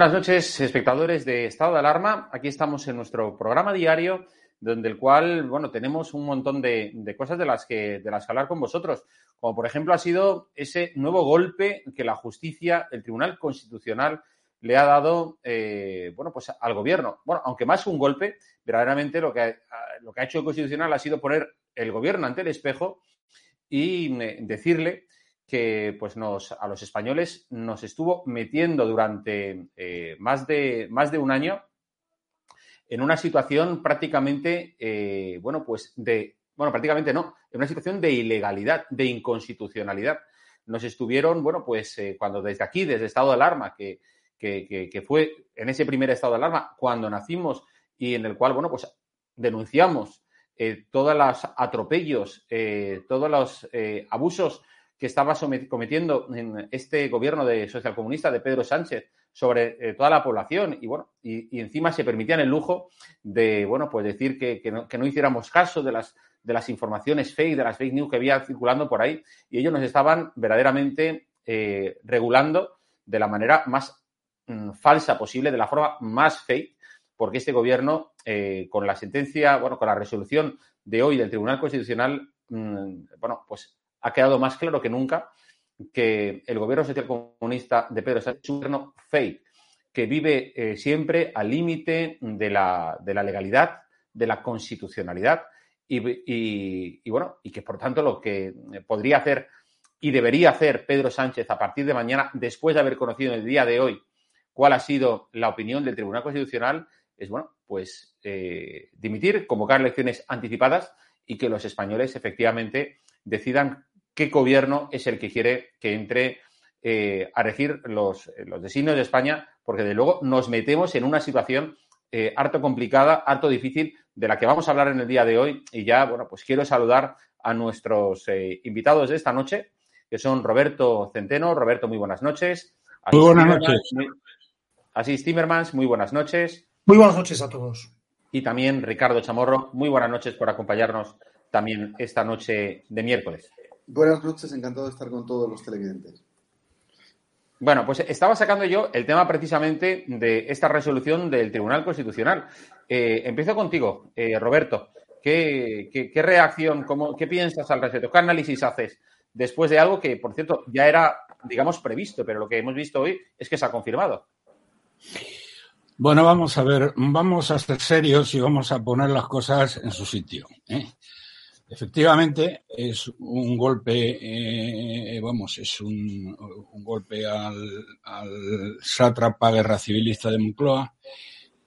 Buenas noches, espectadores de Estado de Alarma. Aquí estamos en nuestro programa diario, donde el cual, bueno, tenemos un montón de, cosas de las que de las que hablar con vosotros. Como por ejemplo ha sido ese nuevo golpe que la justicia, el Tribunal Constitucional, le ha dado, eh, bueno, pues al gobierno. Bueno, aunque más un golpe, verdaderamente lo que, lo que ha hecho el Constitucional ha sido poner el gobierno ante el espejo y eh, decirle que pues nos, a los españoles nos estuvo metiendo durante eh, más, de, más de un año en una situación prácticamente, eh, bueno, pues de, bueno, prácticamente no, en una situación de ilegalidad, de inconstitucionalidad. Nos estuvieron, bueno, pues eh, cuando desde aquí, desde estado de alarma, que, que, que, fue en ese primer estado de alarma, cuando nacimos y en el cual, bueno, pues denunciamos todos los atropellos, todos los abusos que estaba cometiendo en este gobierno de socialcomunista de Pedro Sánchez sobre eh, toda la población. Y bueno, y, encima se permitían el lujo de, bueno, pues decir que, que, no, que, hiciéramos caso de las, de las informaciones fake, de las fake news que había circulando por ahí. Y ellos nos estaban verdaderamente eh, regulando de la manera más mmm, falsa posible, de la forma más fake, porque este gobierno, eh, con la sentencia, bueno, con la resolución de hoy del Tribunal Constitucional, mmm, bueno, pues ha quedado más claro que nunca que el gobierno social comunista de Pedro Sánchez es un gobierno fake, que vive eh, siempre al límite de la, de la, legalidad, de la constitucionalidad y, bueno, y que por tanto lo que podría hacer y debería hacer Pedro Sánchez a partir de mañana, después de haber conocido en el día de hoy cuál ha sido la opinión del Tribunal Constitucional, es bueno, pues eh, dimitir, convocar elecciones anticipadas y que los españoles efectivamente decidan qué gobierno es el que quiere que entre eh, a regir los, los, designios de España, porque de luego nos metemos en una situación eh, harto complicada, harto difícil, de la que vamos a hablar en el día de hoy. Y ya, bueno, pues quiero saludar a nuestros eh, invitados de esta noche, que son Roberto Centeno. Roberto, muy buenas noches. Muy buenas noches. Muy, Asís Timmermans, muy buenas noches. Muy buenas noches a todos. Y también Ricardo Chamorro, muy buenas noches por acompañarnos también esta noche de miércoles. Buenas noches, encantado de estar con todos los televidentes. Bueno, pues estaba sacando yo el tema precisamente de esta resolución del Tribunal Constitucional. Eh, empiezo contigo, eh, Roberto. ¿Qué, qué, qué reacción, cómo, qué piensas al respecto? ¿Qué análisis haces después de algo que, por cierto, ya era, digamos, previsto, pero lo que hemos visto hoy es que se ha confirmado? Bueno, vamos a ver, vamos a ser serios y vamos a poner las cosas en su sitio. ¿eh? Efectivamente, es un golpe, eh, vamos, es un, un golpe al, al, sátrapa guerra civilista de Moncloa,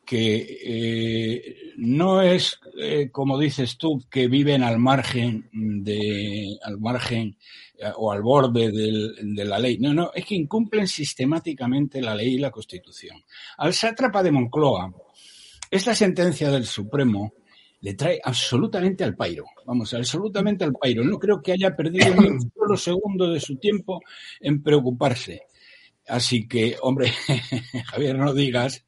que eh, no es, eh, como dices tú, que viven al margen de, al margen eh, o al borde del, de la ley. No, no, es que incumplen sistemáticamente la ley y la Constitución. Al sátrapa de Moncloa, esta sentencia del Supremo le trae absolutamente al pairo. Vamos, absolutamente al pairo. No creo que haya perdido ni un solo segundo de su tiempo en preocuparse. Así que, hombre, Javier, no digas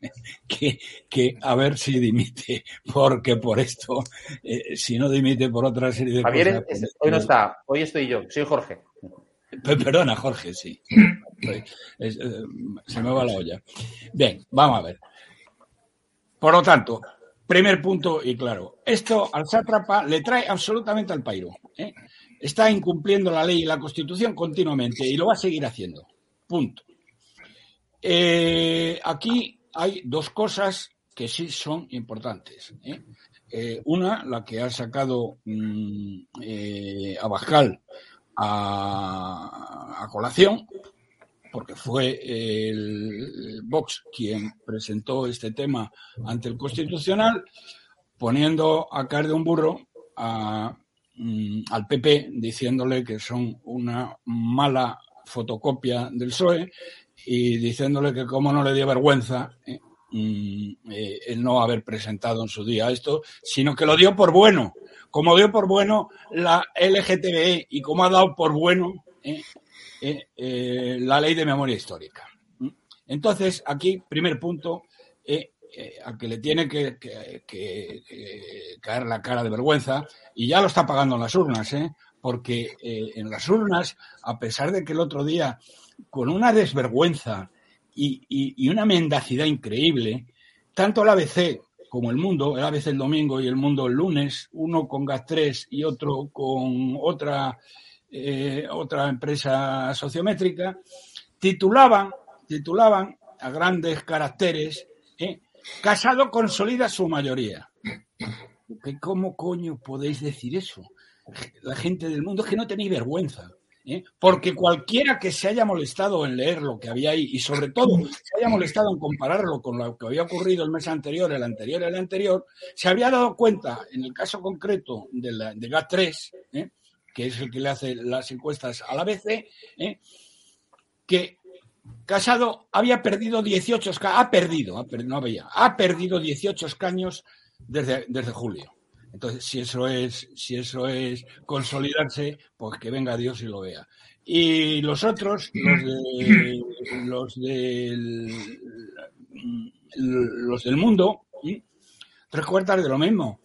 que, que, a ver si dimite, porque por esto, eh, si no dimite por otra serie de Javier, cosas. Javier, hoy no está, hoy estoy yo, soy Jorge. Perdona, Jorge, sí. Eh, se me va la olla. Bien, vamos a ver. Por lo tanto, primer punto y claro, esto al sátrapa le trae absolutamente al pairo. ¿eh? Está incumpliendo la ley y la constitución continuamente y lo va a seguir haciendo. Punto. Eh, aquí hay dos cosas que sí son importantes. ¿eh? Una, la que ha sacado mmm, a Bascal a, a, colación, porque fue el Vox quien presentó este tema ante el Constitucional, poniendo a caer de un burro a, mmm, al PP, diciéndole que son una mala fotocopia del PSOE y diciéndole que como no le dio vergüenza eh, eh, el no haber presentado en su día esto, sino que lo dio por bueno, como dio por bueno la LGTBE y como ha dado por bueno eh, eh la ley de memoria histórica. Entonces, aquí, primer punto, al que le tiene que, caer la cara de vergüenza, y ya lo está pagando en las urnas, porque en las urnas, a pesar de que el otro día con una desvergüenza y, y, y, una mendacidad increíble, tanto el ABC como el Mundo, el ABC el domingo y el Mundo el lunes, uno con GAT3 y otro con otra, eh, otra empresa sociométrica, titulaban, titulaban a grandes caracteres, eh, Casado consolida su mayoría. ¿Cómo coño podéis decir eso? La gente del mundo es que no tenéis vergüenza. ¿eh? porque cualquiera que se haya molestado en leer lo que había ahí y sobre todo se haya molestado en compararlo con lo que había ocurrido el mes anterior, el anterior, el anterior, se había dado cuenta en el caso concreto de, la, de GAT3, ¿eh? Que es el que le hace las encuestas a la BC, ¿eh? que Casado había perdido 18 escaños, ha perdido, ha perdido, no había, ha perdido 18 escaños desde, desde julio. Entonces, si eso es, si eso es consolidarse, pues que venga Dios y lo vea. Y los otros, los de los del los del mundo, tres cuartas de lo mismo.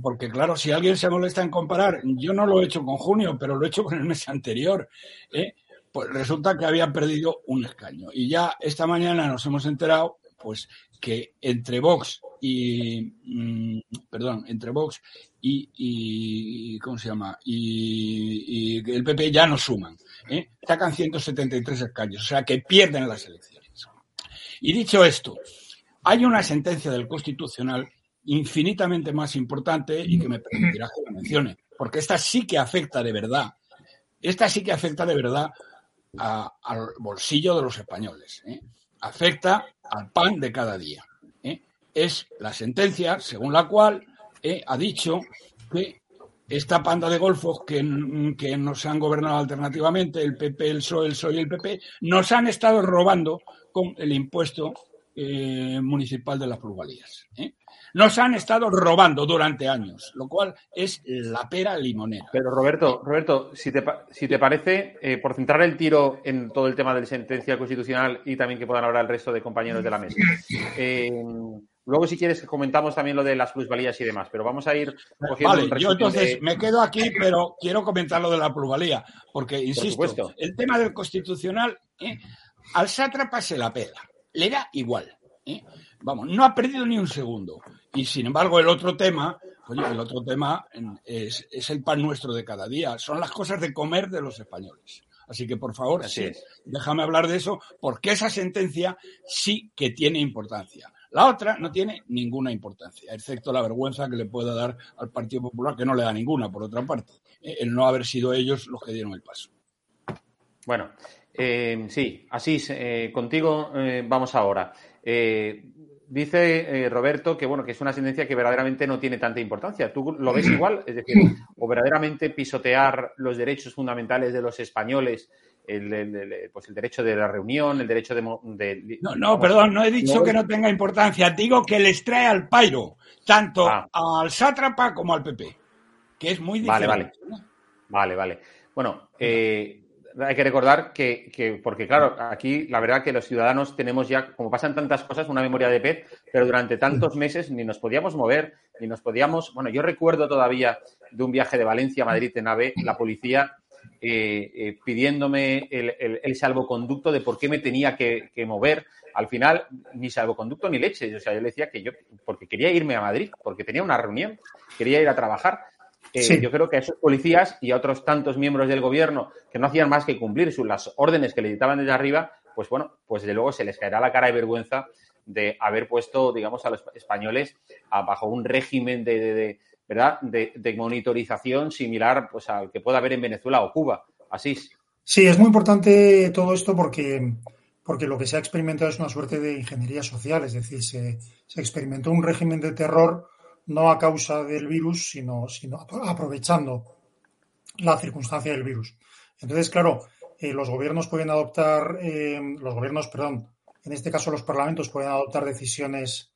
Porque claro, si alguien se molesta en comparar, yo no lo he hecho con junio, pero lo he hecho con el mes anterior. ¿eh? Pues resulta que había perdido un escaño. Y ya esta mañana nos hemos enterado, pues, que entre Vox y mmm, perdón, entre Vox y, y, ¿cómo se llama? Y, y, el PP ya no suman, ¿eh? sacan 173 escaños, o sea que pierden las elecciones. Y dicho esto, hay una sentencia del Constitucional infinitamente más importante y que me permitirá que la mencione, porque esta sí que afecta de verdad, esta sí que afecta de verdad a, al bolsillo de los españoles, ¿eh? afecta al pan de cada día es la sentencia según la cual eh, ha dicho que esta panda de golfos que, que, nos han gobernado alternativamente, el PP, el PSOE, el PSOE y el PP, nos han estado robando con el impuesto eh, municipal de las plusvalías. ¿eh? Nos han estado robando durante años, lo cual es la pera limonera. Pero Roberto, Roberto, si te, si te parece, eh, por centrar el tiro en todo el tema de la sentencia constitucional y también que puedan hablar el resto de compañeros de la mesa. Eh, Luego, si quieres, comentamos también lo de las plusvalías y demás, pero vamos a ir cogiendo Vale, yo entonces de... me quedo aquí, pero quiero comentar lo de la plusvalía, porque, insisto, el tema del constitucional, ¿eh? al sátrapa se la pela, le da igual. ¿eh? Vamos, no ha perdido ni un segundo. Y sin embargo, el otro tema, oye, el otro tema es, es el pan nuestro de cada día, son las cosas de comer de los españoles. Así que, por favor, sí, déjame hablar de eso, porque esa sentencia sí que tiene importancia. La otra no tiene ninguna importancia, excepto la vergüenza que le pueda dar al Partido Popular, que no le da ninguna, por otra parte, eh, el no haber sido ellos los que dieron el paso. Bueno, eh, sí, así eh, contigo eh, vamos ahora. Dice eh, Roberto que bueno que es una sentencia que verdaderamente no tiene tanta importancia. ¿Tú lo ves igual? Es decir, o verdaderamente pisotear los derechos fundamentales de los españoles, el, pues el derecho de la reunión, el derecho de... no, no, perdón, no he dicho que no tenga importancia. Digo que les trae al pairo, tanto ah. al sátrapa como al PP, que es muy diferente. Vale, vale. Vale, vale. Bueno, eh, hay que recordar que, porque claro, aquí la verdad que los ciudadanos tenemos ya, como pasan tantas cosas, una memoria de pez, pero durante tantos meses ni nos podíamos mover, ni nos podíamos, bueno, yo recuerdo todavía de un viaje de Valencia a Madrid en AVE, la policía eh, eh, pidiéndome el, salvoconducto de por qué me tenía que, que, mover. Al final, ni salvoconducto ni leche. O sea, yo le decía que yo, porque quería irme a Madrid, porque tenía una reunión, quería ir a trabajar. Eh, yo creo que a esos policías y a otros tantos miembros del gobierno que no hacían más que cumplir las órdenes que le dictaban desde arriba, pues bueno, pues de luego se les caerá la cara de vergüenza de haber puesto, digamos, a los españoles bajo un régimen de, ¿verdad? De, monitorización similar pues, al que pueda haber en Venezuela o Cuba. Así es. Sí, es muy importante todo esto porque, porque lo que se ha experimentado es una suerte de ingeniería social, es decir, se, se experimentó un régimen de terror no a causa del virus, sino, sino aprovechando la circunstancia del virus. Entonces, claro, eh, los gobiernos pueden adoptar, eh, los gobiernos, perdón, en este caso los parlamentos pueden adoptar decisiones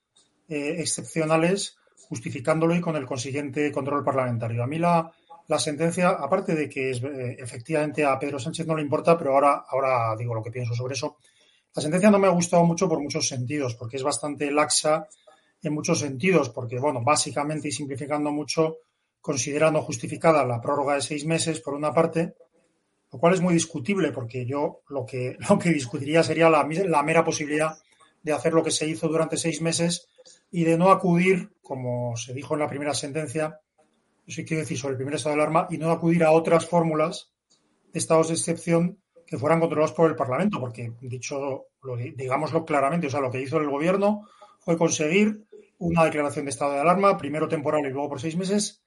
eh, excepcionales justificándolo y con el consiguiente control parlamentario. A mí la, sentencia, aparte de que es, efectivamente a Pedro Sánchez no le importa, pero ahora, ahora digo lo que pienso sobre eso, la sentencia no me ha gustado mucho por muchos sentidos, porque es bastante laxa en muchos sentidos, porque, bueno, básicamente y simplificando mucho, considerando justificada la prórroga de seis meses, por una parte, lo cual es muy discutible, porque yo lo que, lo que discutiría sería la, la mera posibilidad de hacer lo que se hizo durante seis meses y de no acudir, como se dijo en la primera sentencia, yo sí quiero decir sobre el primer estado de alarma, y no acudir a otras fórmulas de estados de excepción que fueran controlados por el Parlamento, porque dicho, lo, digámoslo claramente, o sea, lo que hizo el gobierno fue conseguir una declaración de estado de alarma, primero temporal y luego por seis meses,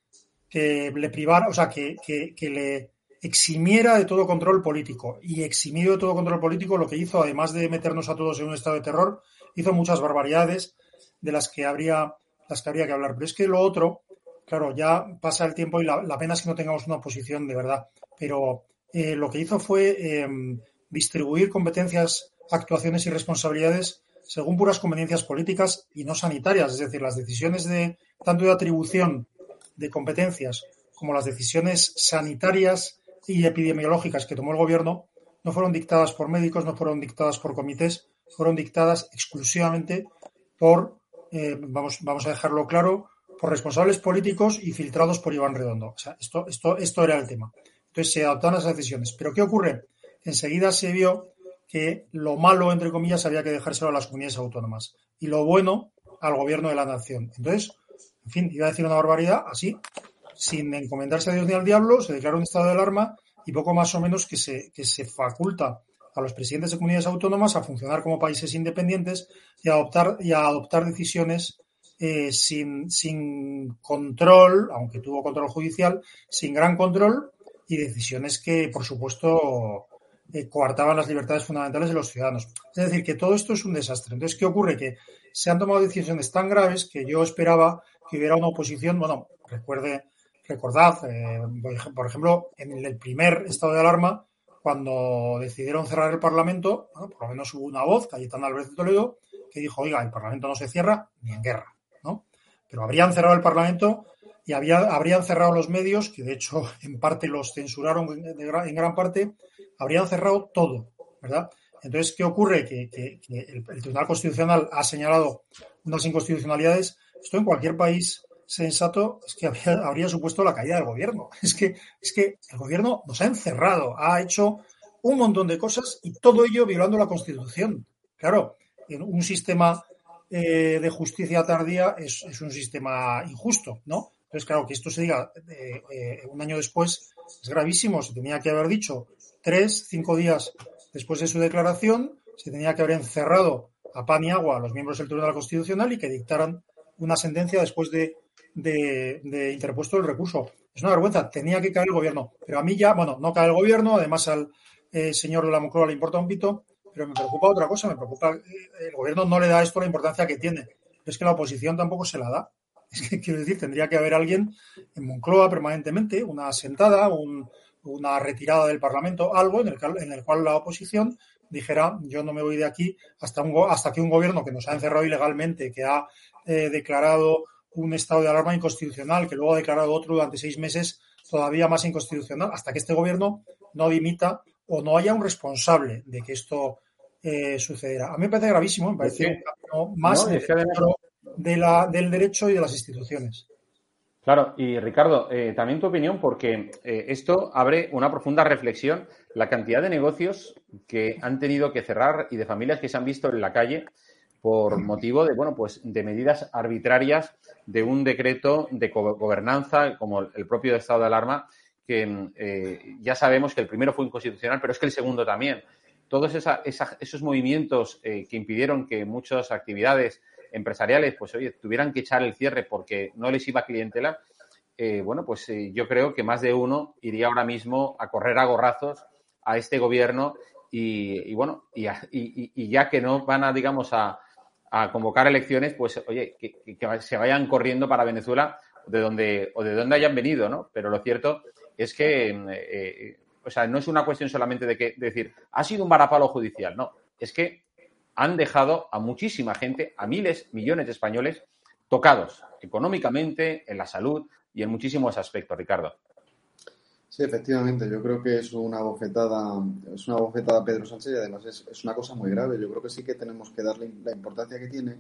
que le privara, o sea, que, le eximiera de todo control político. Y eximido de todo control político, lo que hizo, además de meternos a todos en un estado de terror, hizo muchas barbaridades de las que habría, las que habría que hablar. Pero es que lo otro, claro, ya pasa el tiempo y la, pena es que no tengamos una posición de verdad. Pero eh, lo que hizo fue em, distribuir competencias, actuaciones y responsabilidades según puras conveniencias políticas y no sanitarias. Es decir, las decisiones de tanto de atribución de competencias como las decisiones sanitarias y epidemiológicas que tomó el gobierno no fueron dictadas por médicos, no fueron dictadas por comités, fueron dictadas exclusivamente por, eh, vamos, vamos a dejarlo claro, por responsables políticos y filtrados por Iván Redondo. O sea, esto, esto, esto era el tema. Entonces se adoptaron las decisiones. Pero ¿qué ocurre? Enseguida se vio que lo malo, entre comillas, había que dejárselo a las comunidades autónomas y lo bueno al gobierno de la nación. Entonces, en fin, iba a decir una barbaridad, así, sin encomendarse a Dios ni al diablo, se declara un estado de alarma y poco más o menos que se, que se faculta a los presidentes de comunidades autónomas a funcionar como países independientes y a adoptar, y a adoptar decisiones eh, sin, sin control, aunque tuvo control judicial, sin gran control y decisiones que, por supuesto, eh, coartaban las libertades fundamentales de los ciudadanos. Es decir, que todo esto es un desastre. Entonces, ¿qué ocurre? Que se han tomado decisiones tan graves que yo esperaba que hubiera una oposición, bueno, recuerde, recordad, eh, por ejemplo, en el primer estado de alarma, cuando decidieron cerrar el Parlamento, por lo menos hubo una voz, Cayetana Álvarez de Toledo, que dijo, oiga, el Parlamento no se cierra ni en guerra, ¿no? Pero habrían cerrado el Parlamento y había, habrían cerrado los medios, que de hecho en parte los censuraron en gran parte, habrían cerrado todo, ¿verdad? Entonces, ¿qué ocurre? Que, el, Tribunal Constitucional ha señalado unas inconstitucionalidades. Esto en cualquier país sensato es que habría, supuesto la caída del gobierno. Es que, es que el gobierno nos ha encerrado, ha hecho un montón de cosas y todo ello violando la Constitución. Claro, en un sistema eh, de justicia tardía es, un sistema injusto, ¿no? Entonces, claro, que esto se diga eh, eh, un año después es gravísimo. Se tenía que haber dicho tres, cinco días después de su declaración, se tenía que haber encerrado a pan y agua a los miembros del Tribunal Constitucional y que dictaran una sentencia después de, interpuesto el recurso. Es una vergüenza, tenía que caer el gobierno. Pero a mí ya, bueno, no cae el gobierno, además al eh, señor de le importa un pito, pero me preocupa otra cosa, me preocupa, el gobierno no le da esto la importancia que tiene, es que la oposición tampoco se la da. Es que quiero decir, tendría que haber alguien en Moncloa permanentemente, una sentada, una retirada del Parlamento, algo en el, en el cual la oposición dijera yo no me voy de aquí hasta, un, hasta que un gobierno que nos ha encerrado ilegalmente, que ha eh, declarado un estado de alarma inconstitucional, que luego ha declarado otro durante seis meses todavía más inconstitucional, hasta que este gobierno no dimita o no haya un responsable de que esto eh, sucediera. A mí me parece gravísimo, me parece un cambio más de la, del derecho y de las instituciones. Claro, y Ricardo, eh, también tu opinión, porque eh, esto abre una profunda reflexión, la cantidad de negocios que han tenido que cerrar y de familias que se han visto en la calle por motivo de, bueno, pues de medidas arbitrarias de un decreto de gobernanza, como el propio estado de alarma, que eh, ya sabemos que el primero fue inconstitucional, pero es que el segundo también. Todos esos movimientos que impidieron que muchas actividades empresariales, pues oye, tuvieran que echar el cierre porque no les iba clientela, eh, bueno, pues eh, yo creo que más de uno iría ahora mismo a correr a gorrazos a este gobierno y, bueno, y, ya que no van a, digamos, a, convocar elecciones, pues oye, que, se vayan corriendo para Venezuela de donde, o de donde hayan venido, ¿no? Pero lo cierto es que, eh, o sea, no es una cuestión solamente de, que, de decir, ha sido un varapalo judicial, no, es que han dejado a muchísima gente, a miles, millones de españoles, tocados económicamente, en la salud y en muchísimos aspectos, Ricardo. Sí, efectivamente, yo creo que es una bofetada, es una bofetada a Pedro Sánchez y además es, es, una cosa muy grave. Yo creo que sí que tenemos que darle la importancia que tiene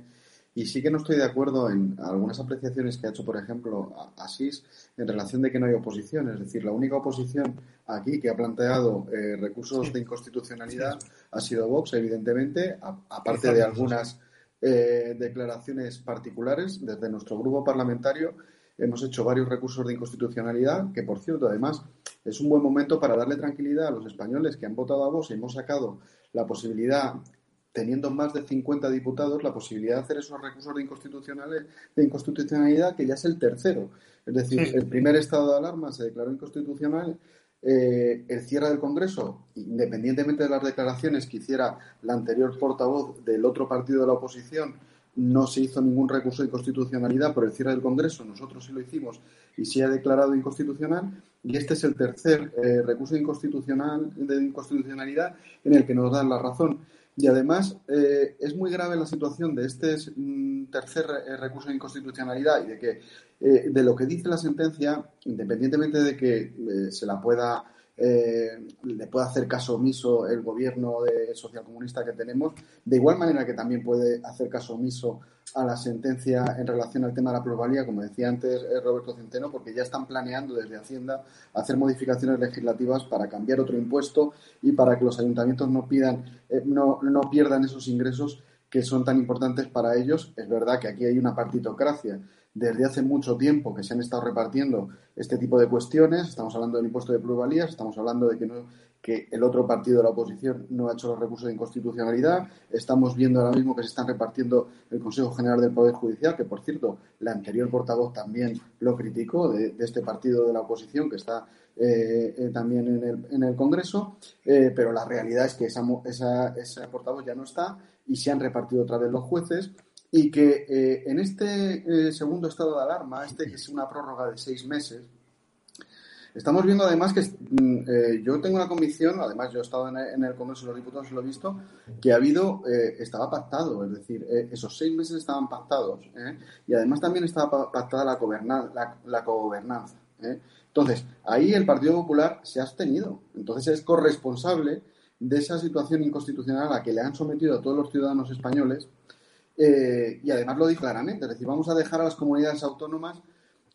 y sí que no estoy de acuerdo en algunas apreciaciones que ha hecho, por ejemplo, Asís en relación de que no hay oposición. Es decir, la única oposición aquí que ha planteado eh, recursos de inconstitucionalidad ha sido Vox, evidentemente, aparte de algunas eh, declaraciones particulares desde nuestro grupo parlamentario. Hemos hecho varios recursos de inconstitucionalidad, que por cierto, además, es un buen momento para darle tranquilidad a los españoles que han votado a Vox y hemos sacado la posibilidad teniendo más de 50 diputados, la posibilidad de hacer esos recursos de, de inconstitucionalidad, que ya es el tercero. Es decir, el primer estado de alarma se declaró inconstitucional, eh, el cierre del Congreso, independientemente de las declaraciones que hiciera la anterior portavoz del otro partido de la oposición, no se hizo ningún recurso de inconstitucionalidad por el cierre del Congreso, nosotros sí lo hicimos y se ha declarado inconstitucional, y este es el tercer eh, recurso inconstitucional, de inconstitucionalidad en el que nos dan la razón. Y además eh, es muy grave la situación de este mm, tercer eh, recurso de inconstitucionalidad y de que eh, de lo que dice la sentencia, independientemente de que se la pueda le pueda hacer caso omiso el gobierno de socialcomunista que tenemos, de igual manera que también puede hacer caso omiso a la sentencia en relación al tema de la plusvalía, como decía antes eh, Roberto Centeno, porque ya están planeando desde Hacienda hacer modificaciones legislativas para cambiar otro impuesto y para que los ayuntamientos no pidan, eh, no, no pierdan esos ingresos que son tan importantes para ellos. Es verdad que aquí hay una partitocracia desde hace mucho tiempo que se han estado repartiendo este tipo de cuestiones. Estamos hablando del impuesto de plusvalías, estamos hablando de que no el otro partido de la oposición no ha hecho los recursos de inconstitucionalidad. Estamos viendo ahora mismo que se están repartiendo el Consejo General del Poder Judicial, que por cierto, la anterior portavoz también lo criticó, de, este partido de la oposición que está eh, eh, también en el, en el Congreso, eh, pero la realidad es que esa, esa, esa, portavoz ya no está y se han repartido otra vez los jueces y que en este segundo estado de alarma, este que es una prórroga de seis meses, Estamos viendo además que mm, eh, yo tengo una convicción, además yo he estado en el, Congreso de los Diputados y lo he visto, que ha habido, eh, estaba pactado, es decir, eh, esos seis meses estaban pactados y además también estaba pactada la, la, la cogobernanza. Entonces, ahí el Partido Popular se ha abstenido. Entonces es corresponsable de esa situación inconstitucional a la que le han sometido a todos los ciudadanos españoles y además lo dice claramente, es decir, vamos a dejar a las comunidades autónomas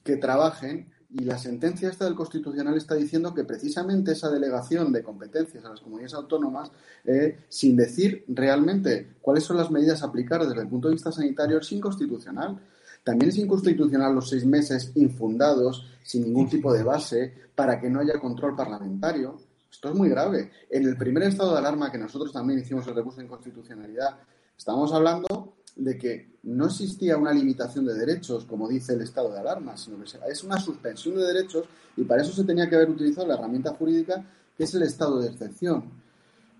que trabajen y la sentencia esta del Constitucional está diciendo que precisamente esa delegación de competencias a las comunidades autónomas, eh, sin decir realmente cuáles son las medidas a aplicar desde el punto de vista sanitario, es inconstitucional. También es inconstitucional los seis meses infundados, sin ningún tipo de base, para que no haya control parlamentario. Esto es muy grave. En el primer estado de alarma que nosotros también hicimos el recurso de inconstitucionalidad, estamos hablando de que no existía una limitación de derechos, como dice el estado de alarma, sino que es una suspensión de derechos y para eso se tenía que haber utilizado la herramienta jurídica que es el estado de excepción.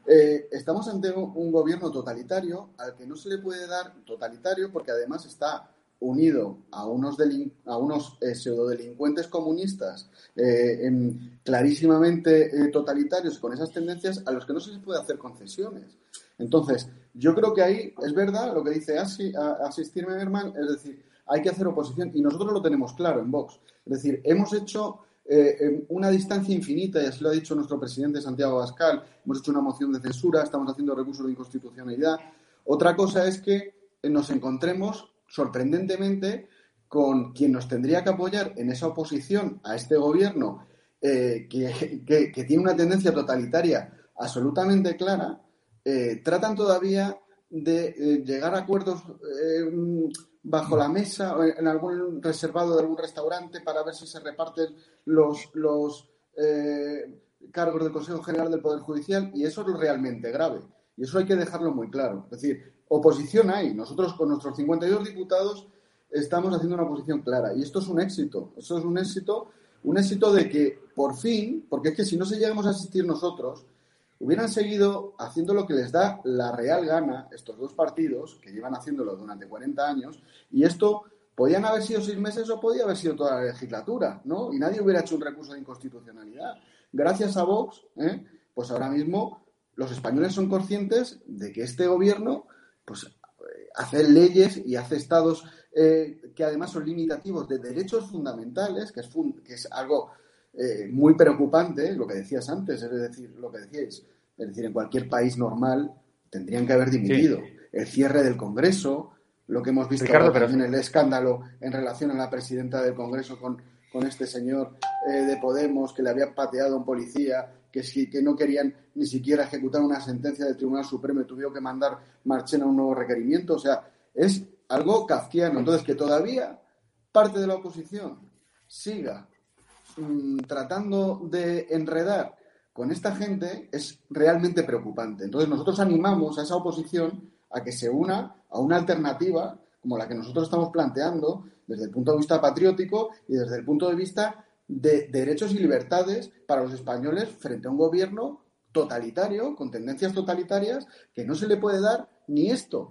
eh, estamos ante un, gobierno totalitario al que no se le puede dar totalitario porque además está unido a unos, a unos eh, pseudodelincuentes comunistas eh, clarísimamente totalitarios con esas tendencias a los que no se les puede hacer concesiones. Entonces, yo creo que ahí es verdad lo que dice Asistir Merman, es decir, hay que hacer oposición y nosotros lo tenemos claro en Vox. Es decir, hemos hecho eh, una distancia infinita, y así lo ha dicho nuestro presidente Santiago Bascal, hemos hecho una moción de censura, estamos haciendo recursos de inconstitucionalidad. Otra cosa es que nos encontremos sorprendentemente con quien nos tendría que apoyar en esa oposición a este gobierno eh, que, tiene una tendencia totalitaria absolutamente clara, eh, tratan todavía de llegar a acuerdos bajo la mesa o en algún reservado de algún restaurante para ver si se reparten los, los eh, cargos del Consejo General del Poder Judicial y eso es realmente grave. Y eso hay que dejarlo muy claro. Es decir, oposición hay. Nosotros con nuestros 52 diputados estamos haciendo una oposición clara y esto es un éxito. Eso es un éxito, un éxito de que por fin, porque es que si no se llegamos a asistir nosotros, hubieran seguido haciendo lo que les da la real gana estos dos partidos, que llevan haciéndolo durante 40 años, y esto podían haber sido seis meses o podía haber sido toda la legislatura, ¿no? Y nadie hubiera hecho un recurso de inconstitucionalidad. Gracias a Vox, ¿eh? pues ahora mismo los españoles son conscientes de que este gobierno pues, hace leyes y hace estados eh, que además son limitativos de derechos fundamentales, que es, que es algo eh, muy preocupante, lo que decías antes, es decir, lo que decíais, es decir, en cualquier país normal tendrían que haber dimitido. El cierre del Congreso, lo que hemos visto en el escándalo en relación a la presidenta del Congreso con, con este señor eh, de Podemos que le había pateado a un policía, que, que no querían ni siquiera ejecutar una sentencia del Tribunal Supremo y tuvieron que mandar Marchena un nuevo requerimiento. O sea, es algo kafkiano. Entonces, que todavía parte de la oposición siga Mm, tratando de enredar con esta gente es realmente preocupante. Entonces nosotros animamos a esa oposición a que se una a una alternativa como la que nosotros estamos planteando desde el punto de vista patriótico y desde el punto de vista de derechos y libertades para los españoles frente a un gobierno totalitario, con tendencias totalitarias, que no se le puede dar ni esto.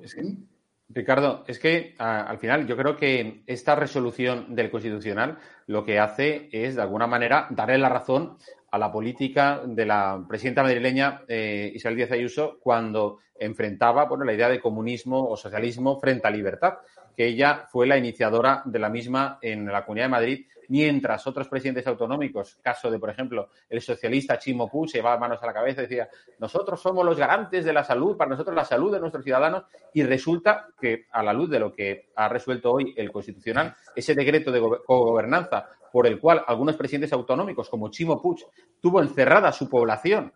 Ricardo, es que al final yo creo que esta resolución del Constitucional lo que hace es, de alguna manera, darle la razón a la política de la presidenta madrileña eh, Isabel Díaz Ayuso cuando enfrentaba bueno, la idea de comunismo o socialismo frente a libertad, que ella fue la iniciadora de la misma en la Comunidad de Madrid mientras otros presidentes autonómicos, caso de, por ejemplo, el socialista Chimo Puig, se llevaba manos a la cabeza y decía, nosotros somos los garantes de la salud, para nosotros la salud de nuestros ciudadanos, y resulta que, a la luz de lo que ha resuelto hoy el Constitucional, ese decreto de gobernanza por el cual algunos presidentes autonómicos, como Chimo Puig, tuvo encerrada su población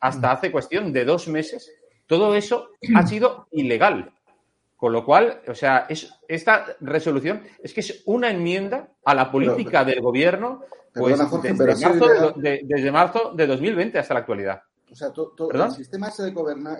hasta hace cuestión de dos meses, todo eso ha sido ilegal. Con lo cual, o sea, es, esta resolución es que es una enmienda a la política del gobierno pues, desde, marzo de, 2020 hasta la actualidad. O sea, todo, el sistema ese de,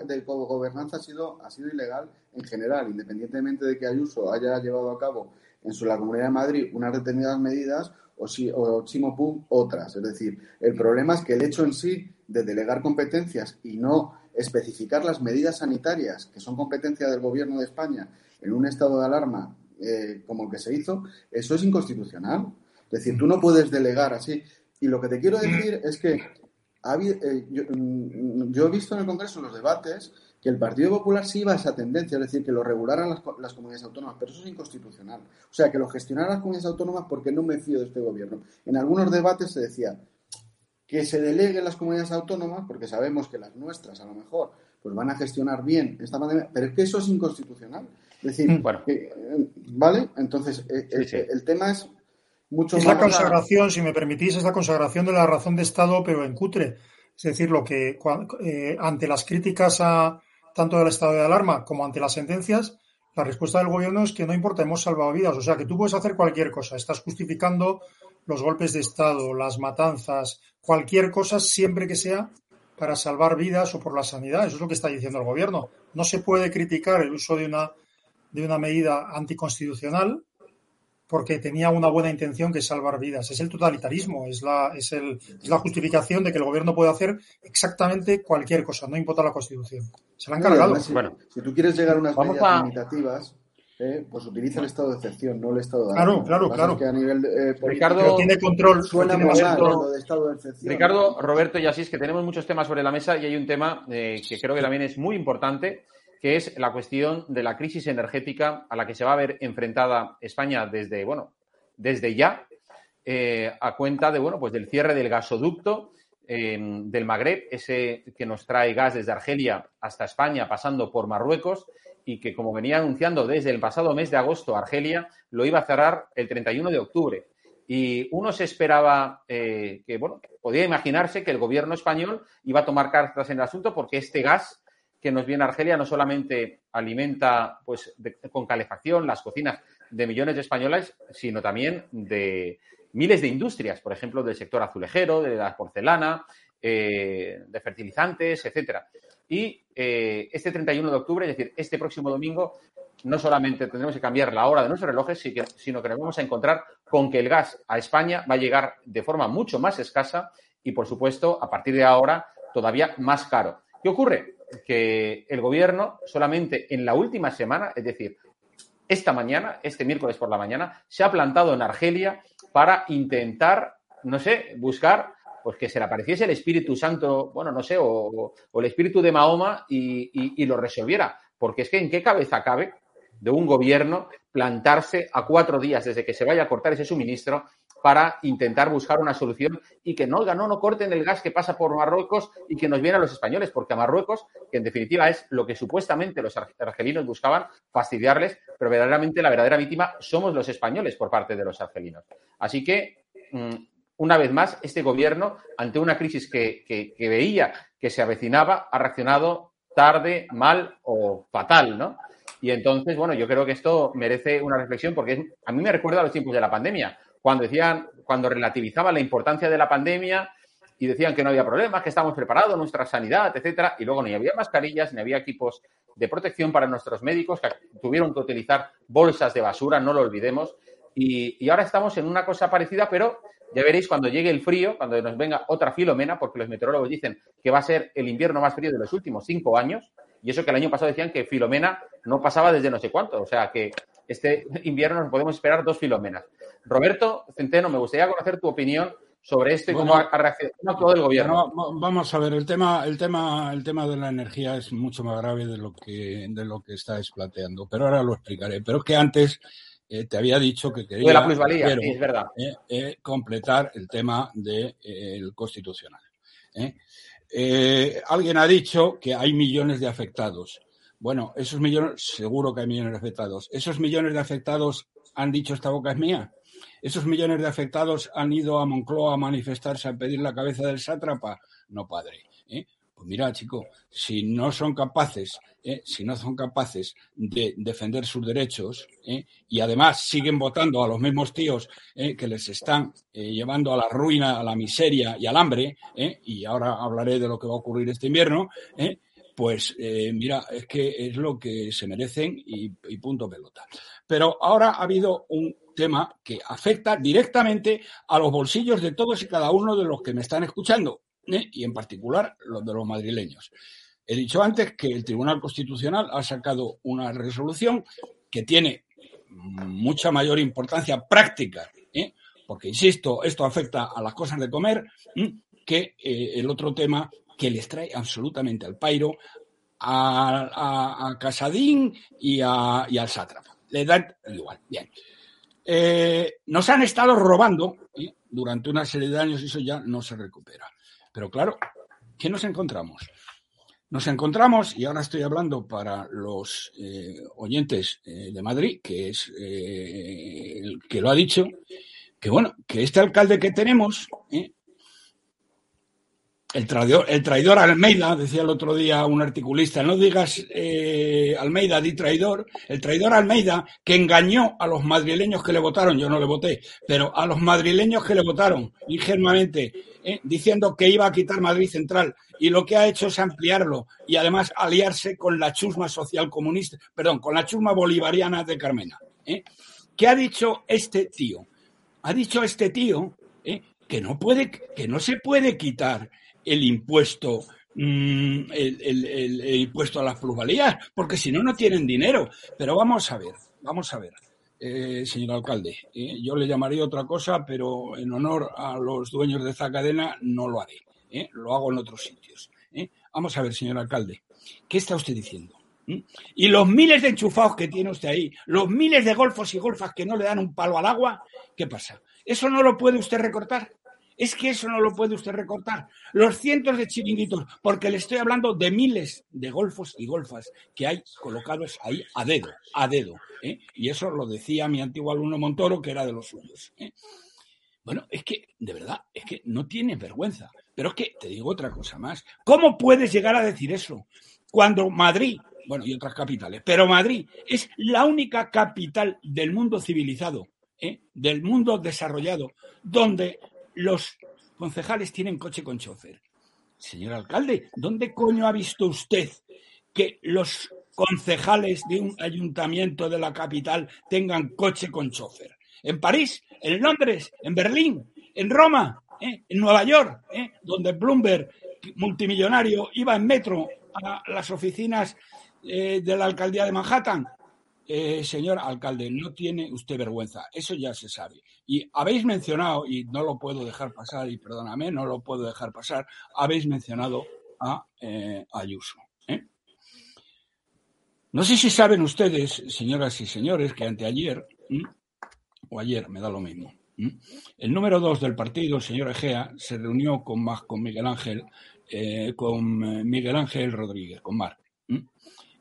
de gobernanza ha sido, ha sido ilegal en general, independientemente de que Ayuso haya llevado a cabo en su, la Comunidad de Madrid unas determinadas medidas o, si, o Chimo otras. Es decir, el problema es que el hecho en sí de delegar competencias y no especificar las medidas sanitarias que son competencia del Gobierno de España en un estado de alarma eh, como el que se hizo, eso es inconstitucional. Es decir, tú no puedes delegar así. Y lo que te quiero decir es que eh, mm, yo, he visto en el Congreso en los debates que el Partido Popular sí iba a esa tendencia, es decir, que lo regularan las, las, comunidades autónomas, pero eso es inconstitucional. O sea, que lo gestionaran las comunidades autónomas porque no me fío de este gobierno. En algunos debates se decía, que se deleguen las comunidades autónomas, porque sabemos que las nuestras a lo mejor pues van a gestionar bien esta pandemia, pero es que eso es inconstitucional. Es decir, mm. bueno. Eh, ¿vale? Entonces, eh, eh, el, tema es mucho es la consagración, si me permitís, es la consagración de la razón de Estado, pero en cutre. Es decir, lo que ante las críticas a tanto del estado de alarma como ante las sentencias, la respuesta del gobierno es que no importa, hemos salvado vidas. O sea, que tú puedes hacer cualquier cosa. Estás justificando los golpes de Estado, las matanzas, cualquier cosa siempre que sea para salvar vidas o por la sanidad. Eso es lo que está diciendo el gobierno. No se puede criticar el uso de una, de una medida anticonstitucional porque tenía una buena intención que es salvar vidas. Es el totalitarismo, es la, es, el, es la justificación de que el gobierno puede hacer exactamente cualquier cosa, no importa la Constitución. Se la han cargado. si, bueno, si tú quieres llegar a unas medidas a... limitativas, eh, pues utiliza el estado de excepción, no el estado de Claro, claro, claro. Que a nivel eh, Ricardo tiene control, suena tiene más Roberto, de estado de excepción. Ricardo, Roberto y así es que tenemos muchos temas sobre la mesa y hay un tema eh, que creo que también es muy importante que es la cuestión de la crisis energética a la que se va a ver enfrentada España desde, bueno, desde ya, eh, a cuenta de, bueno, pues del cierre del gasoducto eh, del Magreb, ese que nos trae gas desde Argelia hasta España, pasando por Marruecos, y que, como venía anunciando desde el pasado mes de agosto, Argelia lo iba a cerrar el 31 de octubre. Y uno se esperaba eh, que, bueno, podía imaginarse que el gobierno español iba a tomar cartas en el asunto porque este gas que nos viene Argelia no solamente alimenta pues, con calefacción las cocinas de millones de españoles, sino también de miles de industrias, por ejemplo, del sector azulejero, de la porcelana, eh, de fertilizantes, etcétera. Y eh, este 31 de octubre, es decir, este próximo domingo, no solamente tendremos que cambiar la hora de nuestros relojes, sino que nos vamos a encontrar con que el gas a España va a llegar de forma mucho más escasa y, por supuesto, a partir de ahora, todavía más caro. ¿Qué ocurre? Que el gobierno solamente en la última semana, es decir, esta mañana, este miércoles por la mañana, se ha plantado en Argelia para intentar, no sé, buscar pues que se le apareciese el Espíritu Santo, bueno, no sé, o, el Espíritu de Mahoma y, y, lo resolviera. Porque es que en qué cabeza cabe de un gobierno plantarse a cuatro días desde que se vaya a cortar ese suministro para intentar buscar una solución y que no, no, no corten el gas que pasa por Marruecos y que nos viene a los españoles, porque a Marruecos, que en definitiva es lo que supuestamente los argelinos buscaban, fastidiarles, pero verdaderamente la verdadera víctima somos los españoles por parte de los argelinos. Así que, una vez más, este gobierno, ante una crisis que, que, veía que se avecinaba, ha reaccionado tarde, mal o fatal, ¿no? Y entonces, bueno, yo creo que esto merece una reflexión porque a mí me recuerda a los tiempos de la pandemia cuando decían, cuando relativizaban la importancia de la pandemia y decían que no había problemas, que estábamos preparados, nuestra sanidad, etcétera, y luego ni había mascarillas, ni había equipos de protección para nuestros médicos, que tuvieron que utilizar bolsas de basura, no lo olvidemos, y, y ahora estamos en una cosa parecida, pero ya veréis cuando llegue el frío, cuando nos venga otra filomena, porque los meteorólogos dicen que va a ser el invierno más frío de los últimos cinco años, y eso que el año pasado decían que filomena no pasaba desde no sé cuánto, o sea que este invierno nos podemos esperar dos filomenas. Roberto Centeno, me gustaría conocer tu opinión sobre esto y bueno, cómo ha reaccionado el gobierno. Bueno, vamos a ver, el tema, el tema, el tema de la energía es mucho más grave de lo que, de lo que estáis planteando, pero ahora lo explicaré. Pero es que antes eh, te había dicho que quería de la plusvalía, quiero, es verdad. Eh, eh, completar el tema del de, constitucional. alguien ha dicho que hay millones de afectados. Bueno, esos millones, seguro que hay millones de afectados. ¿Esos millones de afectados han dicho esta boca es mía? ¿Esos millones de afectados han ido a Moncloa a manifestarse a pedir la cabeza del sátrapa? No, padre. ¿eh? Pues mira, chico, si no son capaces, ¿eh? si no son capaces de defender sus derechos ¿eh? y además siguen votando a los mismos tíos que les están llevando a la ruina, a la miseria y al hambre, y ahora hablaré de lo que va a ocurrir este invierno, pues mira, es que es lo que se merecen y, y, punto pelota. Pero ahora ha habido un tema que afecta directamente a los bolsillos de todos y cada uno de los que me están escuchando, ¿eh? y en particular los de los madrileños. He dicho antes que el Tribunal Constitucional ha sacado una resolución que tiene mucha mayor importancia práctica, ¿eh? porque, insisto, esto afecta a las cosas de comer, ¿eh? que el otro tema que les trae absolutamente al pairo, a, a, Casadín y, al sátrapa. Le dan igual. Bien. Eh, nos han estado robando ¿eh? durante una serie de años y eso ya no se recupera. Pero claro, ¿qué nos encontramos? Nos encontramos, y ahora estoy hablando para los eh, oyentes de Madrid, que es el que lo ha dicho, que bueno, que este alcalde que tenemos, el traidor, el traidor Almeida, decía el otro día un articulista, no digas eh, Almeida, di traidor, el traidor Almeida que engañó a los madrileños que le votaron, yo no le voté, pero a los madrileños que le votaron ingenuamente, eh, diciendo que iba a quitar Madrid Central y lo que ha hecho es ampliarlo y además aliarse con la chusma social comunista, perdón, con la chusma bolivariana de Carmena. ¿eh? ¿Qué ha dicho este tío? Ha dicho este tío que no puede, que no se puede quitar el impuesto mm, el, impuesto a las plusvalías, porque si no, no tienen dinero. Pero vamos a ver, vamos a ver, eh, señor alcalde, eh, yo le llamaría otra cosa, pero en honor a los dueños de esta cadena no lo haré, lo hago en otros sitios. Vamos a ver, señor alcalde, ¿qué está usted diciendo? Y los miles de enchufados que tiene usted ahí, los miles de golfos y golfas que no le dan un palo al agua, ¿qué pasa? ¿Eso no lo puede usted recortar? Es que eso no lo puede usted recortar. Los cientos de chiringuitos, porque le estoy hablando de miles de golfos y golfas que hay colocados ahí a dedo, a dedo. ¿eh? Y eso lo decía mi antiguo alumno Montoro, que era de los suyos. ¿eh? Bueno, es que, de verdad, es que no tiene vergüenza. Pero es que, te digo otra cosa más. ¿Cómo puedes llegar a decir eso? Cuando Madrid, bueno, y otras capitales, pero Madrid es la única capital del mundo civilizado, ¿eh? del mundo desarrollado, donde los concejales tienen coche con chofer. Señor alcalde, ¿dónde coño ha visto usted que los concejales de un ayuntamiento de la capital tengan coche con chofer? ¿En París? ¿En Londres? ¿En Berlín? ¿En Roma? ¿Eh? ¿En Nueva York? ¿Eh? Donde Bloomberg, multimillonario, iba en metro a las oficinas eh, de la alcaldía de Manhattan. Eh, señor alcalde, no tiene usted vergüenza, eso ya se sabe. Y habéis mencionado, y no lo puedo dejar pasar, y perdóname, no lo puedo dejar pasar, habéis mencionado a eh, Ayuso. ¿eh? No sé si saben ustedes, señoras y señores, que anteayer, o ayer, me da lo mismo, el número dos del partido, el señor Egea, se reunió con, con Miguel Ángel, con Miguel Ángel Rodríguez, con Marc,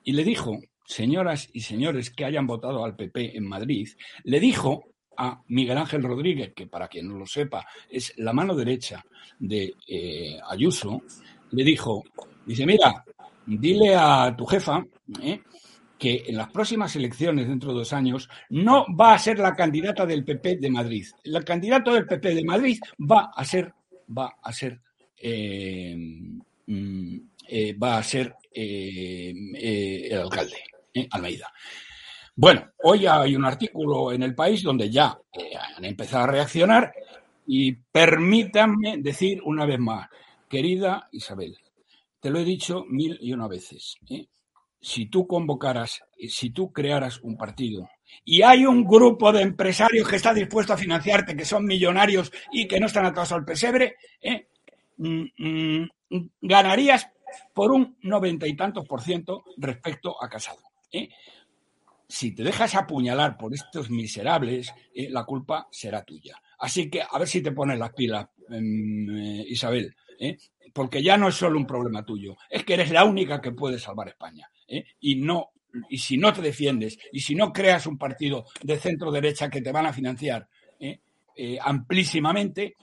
y le dijo señoras y señores que hayan votado al PP en Madrid, le dijo a Miguel Ángel Rodríguez, que para quien no lo sepa es la mano derecha de eh, Ayuso, le dijo, dice, mira, dile a tu jefa eh, que en las próximas elecciones dentro de dos años no va a ser la candidata del PP de Madrid. El candidato del PP de Madrid va a ser, va a ser, eh, mm, va a ser el alcalde. ¿Eh? Almeida. Bueno, hoy hay un artículo en el país donde ya eh, han empezado a reaccionar y permítanme decir una vez más, querida Isabel, te lo he dicho mil y una veces. ¿eh? Si tú convocaras, si tú crearas un partido y hay un grupo de empresarios que está dispuesto a financiarte, que son millonarios y que no están atados al pesebre, mm, mm, ganarías por un noventa y tantos por ciento respecto a Casado. ¿Eh? Si te dejas apuñalar por estos miserables, ¿eh? la culpa será tuya. Así que a ver si te pones las pilas, em, eh, Isabel, porque ya no es solo un problema tuyo, es que eres la única que puede salvar España. Y no y si no te defiendes y si no creas un partido de centro derecha que te van a financiar amplísimamente,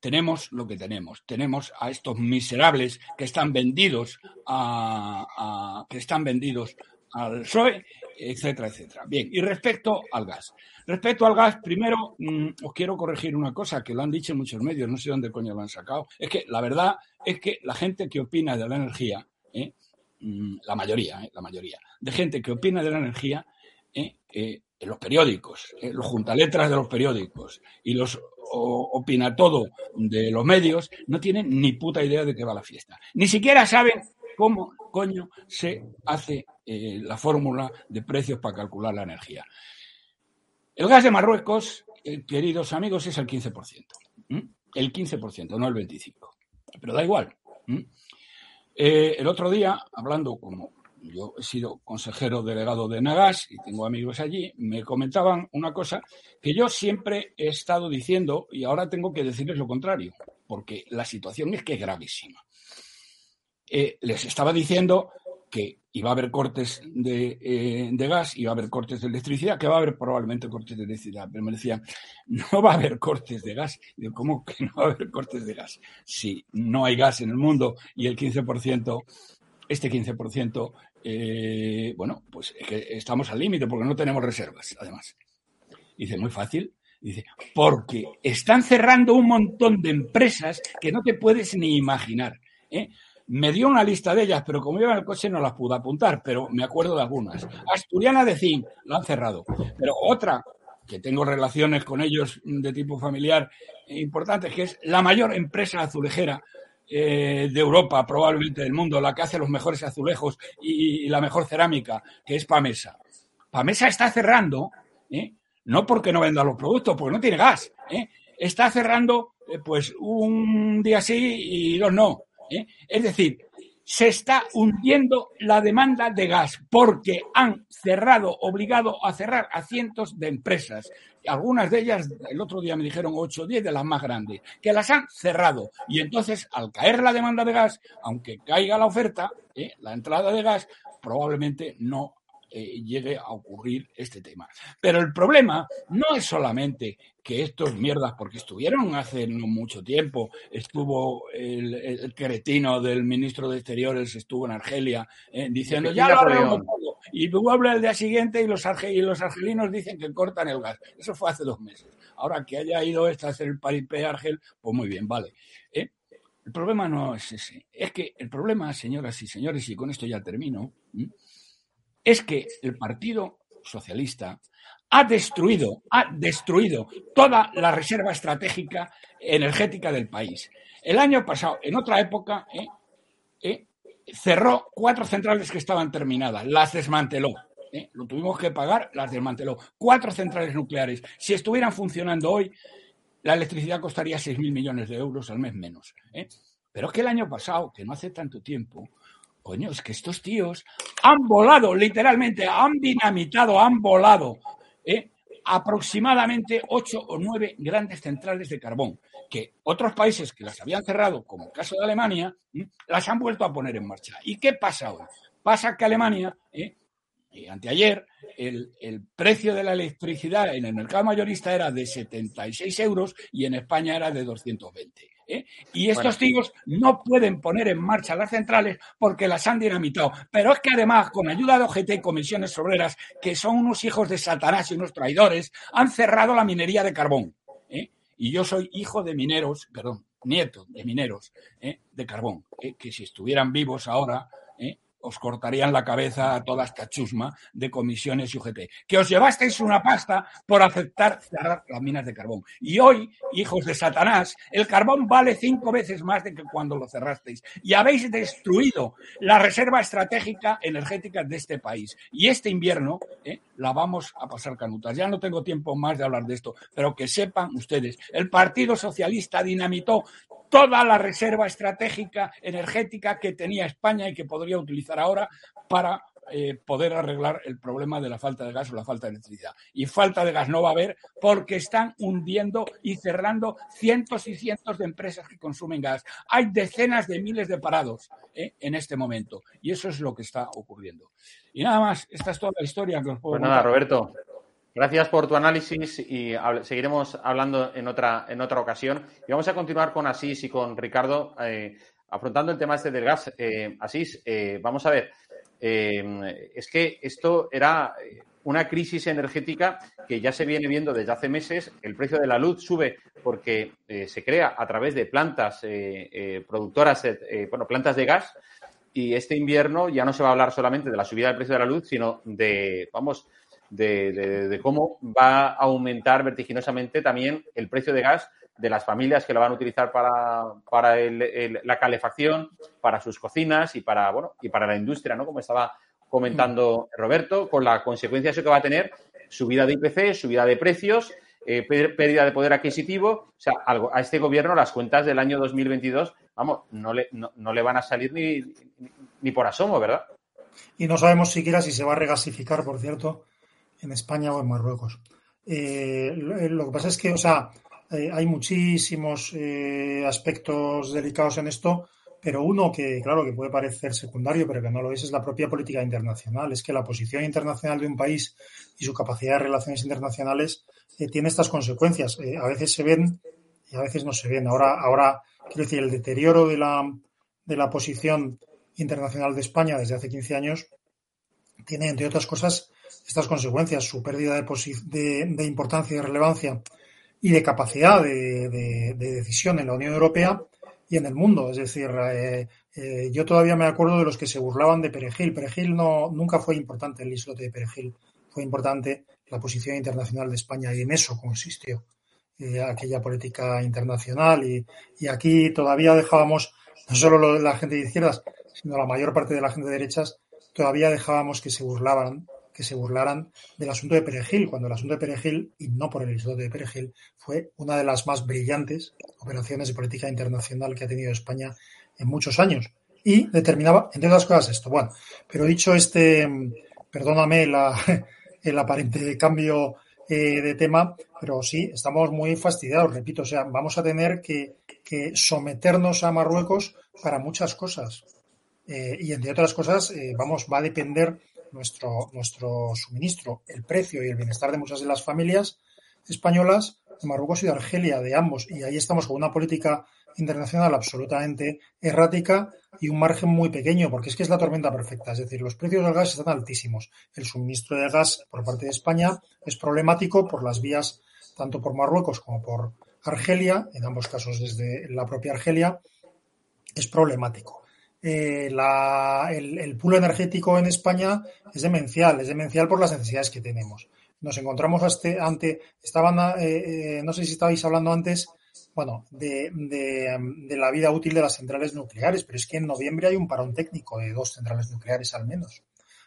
tenemos lo que tenemos. Tenemos a estos miserables que están vendidos a que están vendidos al PSOE, etcétera, etcétera. Bien, y respecto al gas. Respecto al gas, primero mm, os quiero corregir una cosa que lo han dicho en muchos medios, no sé dónde coño lo han sacado. Es que la verdad es que la gente que opina de la energía, ¿eh? mm, la mayoría, ¿eh? la mayoría, de gente que opina de la energía, ¿eh? en los periódicos, los juntaletras de los periódicos y los opina todo de los medios, no tienen ni puta idea de qué va la fiesta. Ni siquiera saben cómo coño se hace eh, la fórmula de precios para calcular la energía. El gas de Marruecos, eh, queridos amigos, es el 15%. El 15%, no el 25%. Pero da igual. Eh, el otro día, hablando como yo he sido consejero delegado de Nagas y tengo amigos allí, me comentaban una cosa que yo siempre he estado diciendo y ahora tengo que decirles lo contrario, porque la situación es que es gravísima. Eh, les estaba diciendo que iba a haber cortes de, eh, de, gas, iba a haber cortes de electricidad, que va a haber probablemente cortes de electricidad. Pero me decían, no va a haber cortes de gas. Digo, ¿cómo que no va a haber cortes de gas? Si no hay gas en el mundo y el 15%, este 15%, eh, bueno, pues es que estamos al límite porque no tenemos reservas, además. Dice, muy fácil. Dice, porque están cerrando un montón de empresas que no te puedes ni imaginar. ¿eh? Me dio una lista de ellas, pero como iba en el coche no las pude apuntar, pero me acuerdo de algunas. Asturiana de Zinc, la han cerrado. Pero otra, que tengo relaciones con ellos de tipo familiar importantes, que es la mayor empresa azulejera eh, de Europa, probablemente del mundo, la que hace los mejores azulejos y, la mejor cerámica, que es Pamesa. Pamesa está cerrando, ¿eh? no porque no venda los productos, porque no tiene gas. ¿eh? Está cerrando pues un día sí y dos no. Es decir, se está hundiendo la demanda de gas porque han cerrado, obligado a cerrar a cientos de empresas. Algunas de ellas, el otro día me dijeron 8 o 10 de las más grandes, que las han cerrado. Y entonces, al caer la demanda de gas, aunque caiga la oferta, ¿eh? la entrada de gas, probablemente no eh, llegue a ocurrir este tema. Pero el problema no es solamente que estos mierdas, porque estuvieron hace no mucho tiempo, estuvo el, cretino del ministro de Exteriores, estuvo en Argelia, eh, diciendo ya lo todo. Y luego habla el día siguiente y los, y los argelinos dicen que cortan el gas. Eso fue hace dos meses. Ahora que haya ido esta a hacer el paripé Argel, pues muy bien, vale. ¿eh? El problema no es ese. Es que el problema, señoras y señores, y con esto ya termino, es que el Partido Socialista ha destruido, ha destruido toda la reserva estratégica energética del país. El año pasado, en otra época, eh, eh, cerró cuatro centrales que estaban terminadas, las desmanteló. Eh, lo tuvimos que pagar, las desmanteló. Cuatro centrales nucleares. Si estuvieran funcionando hoy, la electricidad costaría 6.000 millones de euros al mes menos. Pero es que el año pasado, que no hace tanto tiempo, Coño, es que estos tíos han volado, literalmente, han dinamitado, han volado ¿eh? aproximadamente ocho o nueve grandes centrales de carbón, que otros países que las habían cerrado, como el caso de Alemania, las han vuelto a poner en marcha. ¿Y qué pasa ahora? Pasa que Alemania, ¿eh? anteayer, el, el, precio de la electricidad en el mercado mayorista era de 76 euros y en España era de 220. ¿Eh? Y estos tíos no pueden poner en marcha las centrales porque las han dinamitado. Pero es que además, con ayuda de OGT y comisiones obreras, que son unos hijos de Satanás y unos traidores, han cerrado la minería de carbón. ¿eh? Y yo soy hijo de mineros, perdón, nieto de mineros ¿eh? de carbón, que si estuvieran vivos ahora, os cortarían la cabeza a toda esta chusma de comisiones y UGT. Que os llevasteis una pasta por aceptar cerrar las minas de carbón. Y hoy, hijos de Satanás, el carbón vale cinco veces más de que cuando lo cerrasteis. Y habéis destruido la reserva estratégica energética de este país. Y este invierno ¿eh? la vamos a pasar canutas. Ya no tengo tiempo más de hablar de esto, pero que sepan ustedes, el Partido Socialista dinamitó toda la reserva estratégica energética que tenía España y que podría utilizar ahora para eh, poder arreglar el problema de la falta de gas o la falta de electricidad. Y falta de gas no va a haber porque están hundiendo y cerrando cientos y cientos de empresas que consumen gas. Hay decenas de miles de parados eh, en este momento y eso es lo que está ocurriendo. Y nada más, esta es toda la historia que os puedo Pues nada, Roberto. Gracias por tu análisis y seguiremos hablando en otra, en otra ocasión. Y vamos a continuar con Asís y con Ricardo eh, afrontando el tema este del gas. Eh, Asís, eh, vamos a ver, es que esto era una crisis energética que ya se viene viendo desde hace meses. El precio de la luz sube porque se crea a través de plantas productoras, bueno, plantas de gas. Y este invierno ya no se va a hablar solamente de la subida del precio de la luz, sino de, vamos, de, cómo va a aumentar vertiginosamente también el precio de gas de las familias que lo van a utilizar para, para la calefacción, para sus cocinas y para, bueno, y para la industria, ¿no? Como estaba comentando Roberto, con la consecuencia eso que va a tener subida de IPC, subida de precios, eh, pérdida de poder adquisitivo. O sea, a este gobierno las cuentas del año 2022, vamos, no le, no, no le van a salir ni, ni por asomo, ¿verdad? Y no sabemos siquiera si se va a regasificar, por cierto, en España o en Marruecos. Eh, lo, que pasa es que, o sea, eh, hay muchísimos eh, aspectos delicados en esto, pero uno que, claro, que puede parecer secundario, pero que no lo es, es la propia política internacional. Es que la posición internacional de un país y su capacidad de relaciones internacionales tiene estas consecuencias. a veces se ven y a veces no se ven. Ahora, ahora quiero decir, el deterioro de la, de la posición internacional de España desde hace 15 años tiene, entre otras cosas, estas consecuencias, su pérdida de, de, importancia y de relevancia y de capacidad de, decisión en la Unión Europea, y en el mundo. Es decir, eh, eh, yo todavía me acuerdo de los que se burlaban de Perejil. Perejil no, nunca fue importante el islote de Perejil, fue importante la posición internacional de España y en eso consistió eh, aquella política internacional. Y, y, aquí todavía dejábamos, no solo la gente de izquierdas, sino la mayor parte de la gente de derechas, todavía dejábamos que se burlaban que se burlaran del asunto de Perejil, cuando el asunto de Perejil, y no por el islote de Perejil, fue una de las más brillantes operaciones de política internacional que ha tenido España en muchos años. Y determinaba, entre otras cosas, esto. Bueno, pero dicho este, perdóname el aparente cambio eh, de tema, pero sí, estamos muy fastidiados, repito, o sea, vamos a tener que, que someternos a Marruecos para muchas cosas. Eh, y entre otras cosas, eh, vamos, va a depender nuestro, nuestro suministro, el precio y el bienestar de muchas de las familias españolas de Marruecos y de Argelia, de ambos. Y ahí estamos con una política internacional absolutamente errática y un margen muy pequeño, porque es que es la tormenta perfecta. Es decir, los precios del gas están altísimos. El suministro de gas por parte de España es problemático por las vías, tanto por Marruecos como por Argelia, en ambos casos desde la propia Argelia, es problemático. Eh, el, el pool energético en España es demencial, es demencial por las necesidades que tenemos. Nos encontramos ante, eh, eh, no sé si estabais hablando antes, bueno, de, la vida útil de las centrales nucleares, pero es que en noviembre hay un parón técnico de dos centrales nucleares al menos.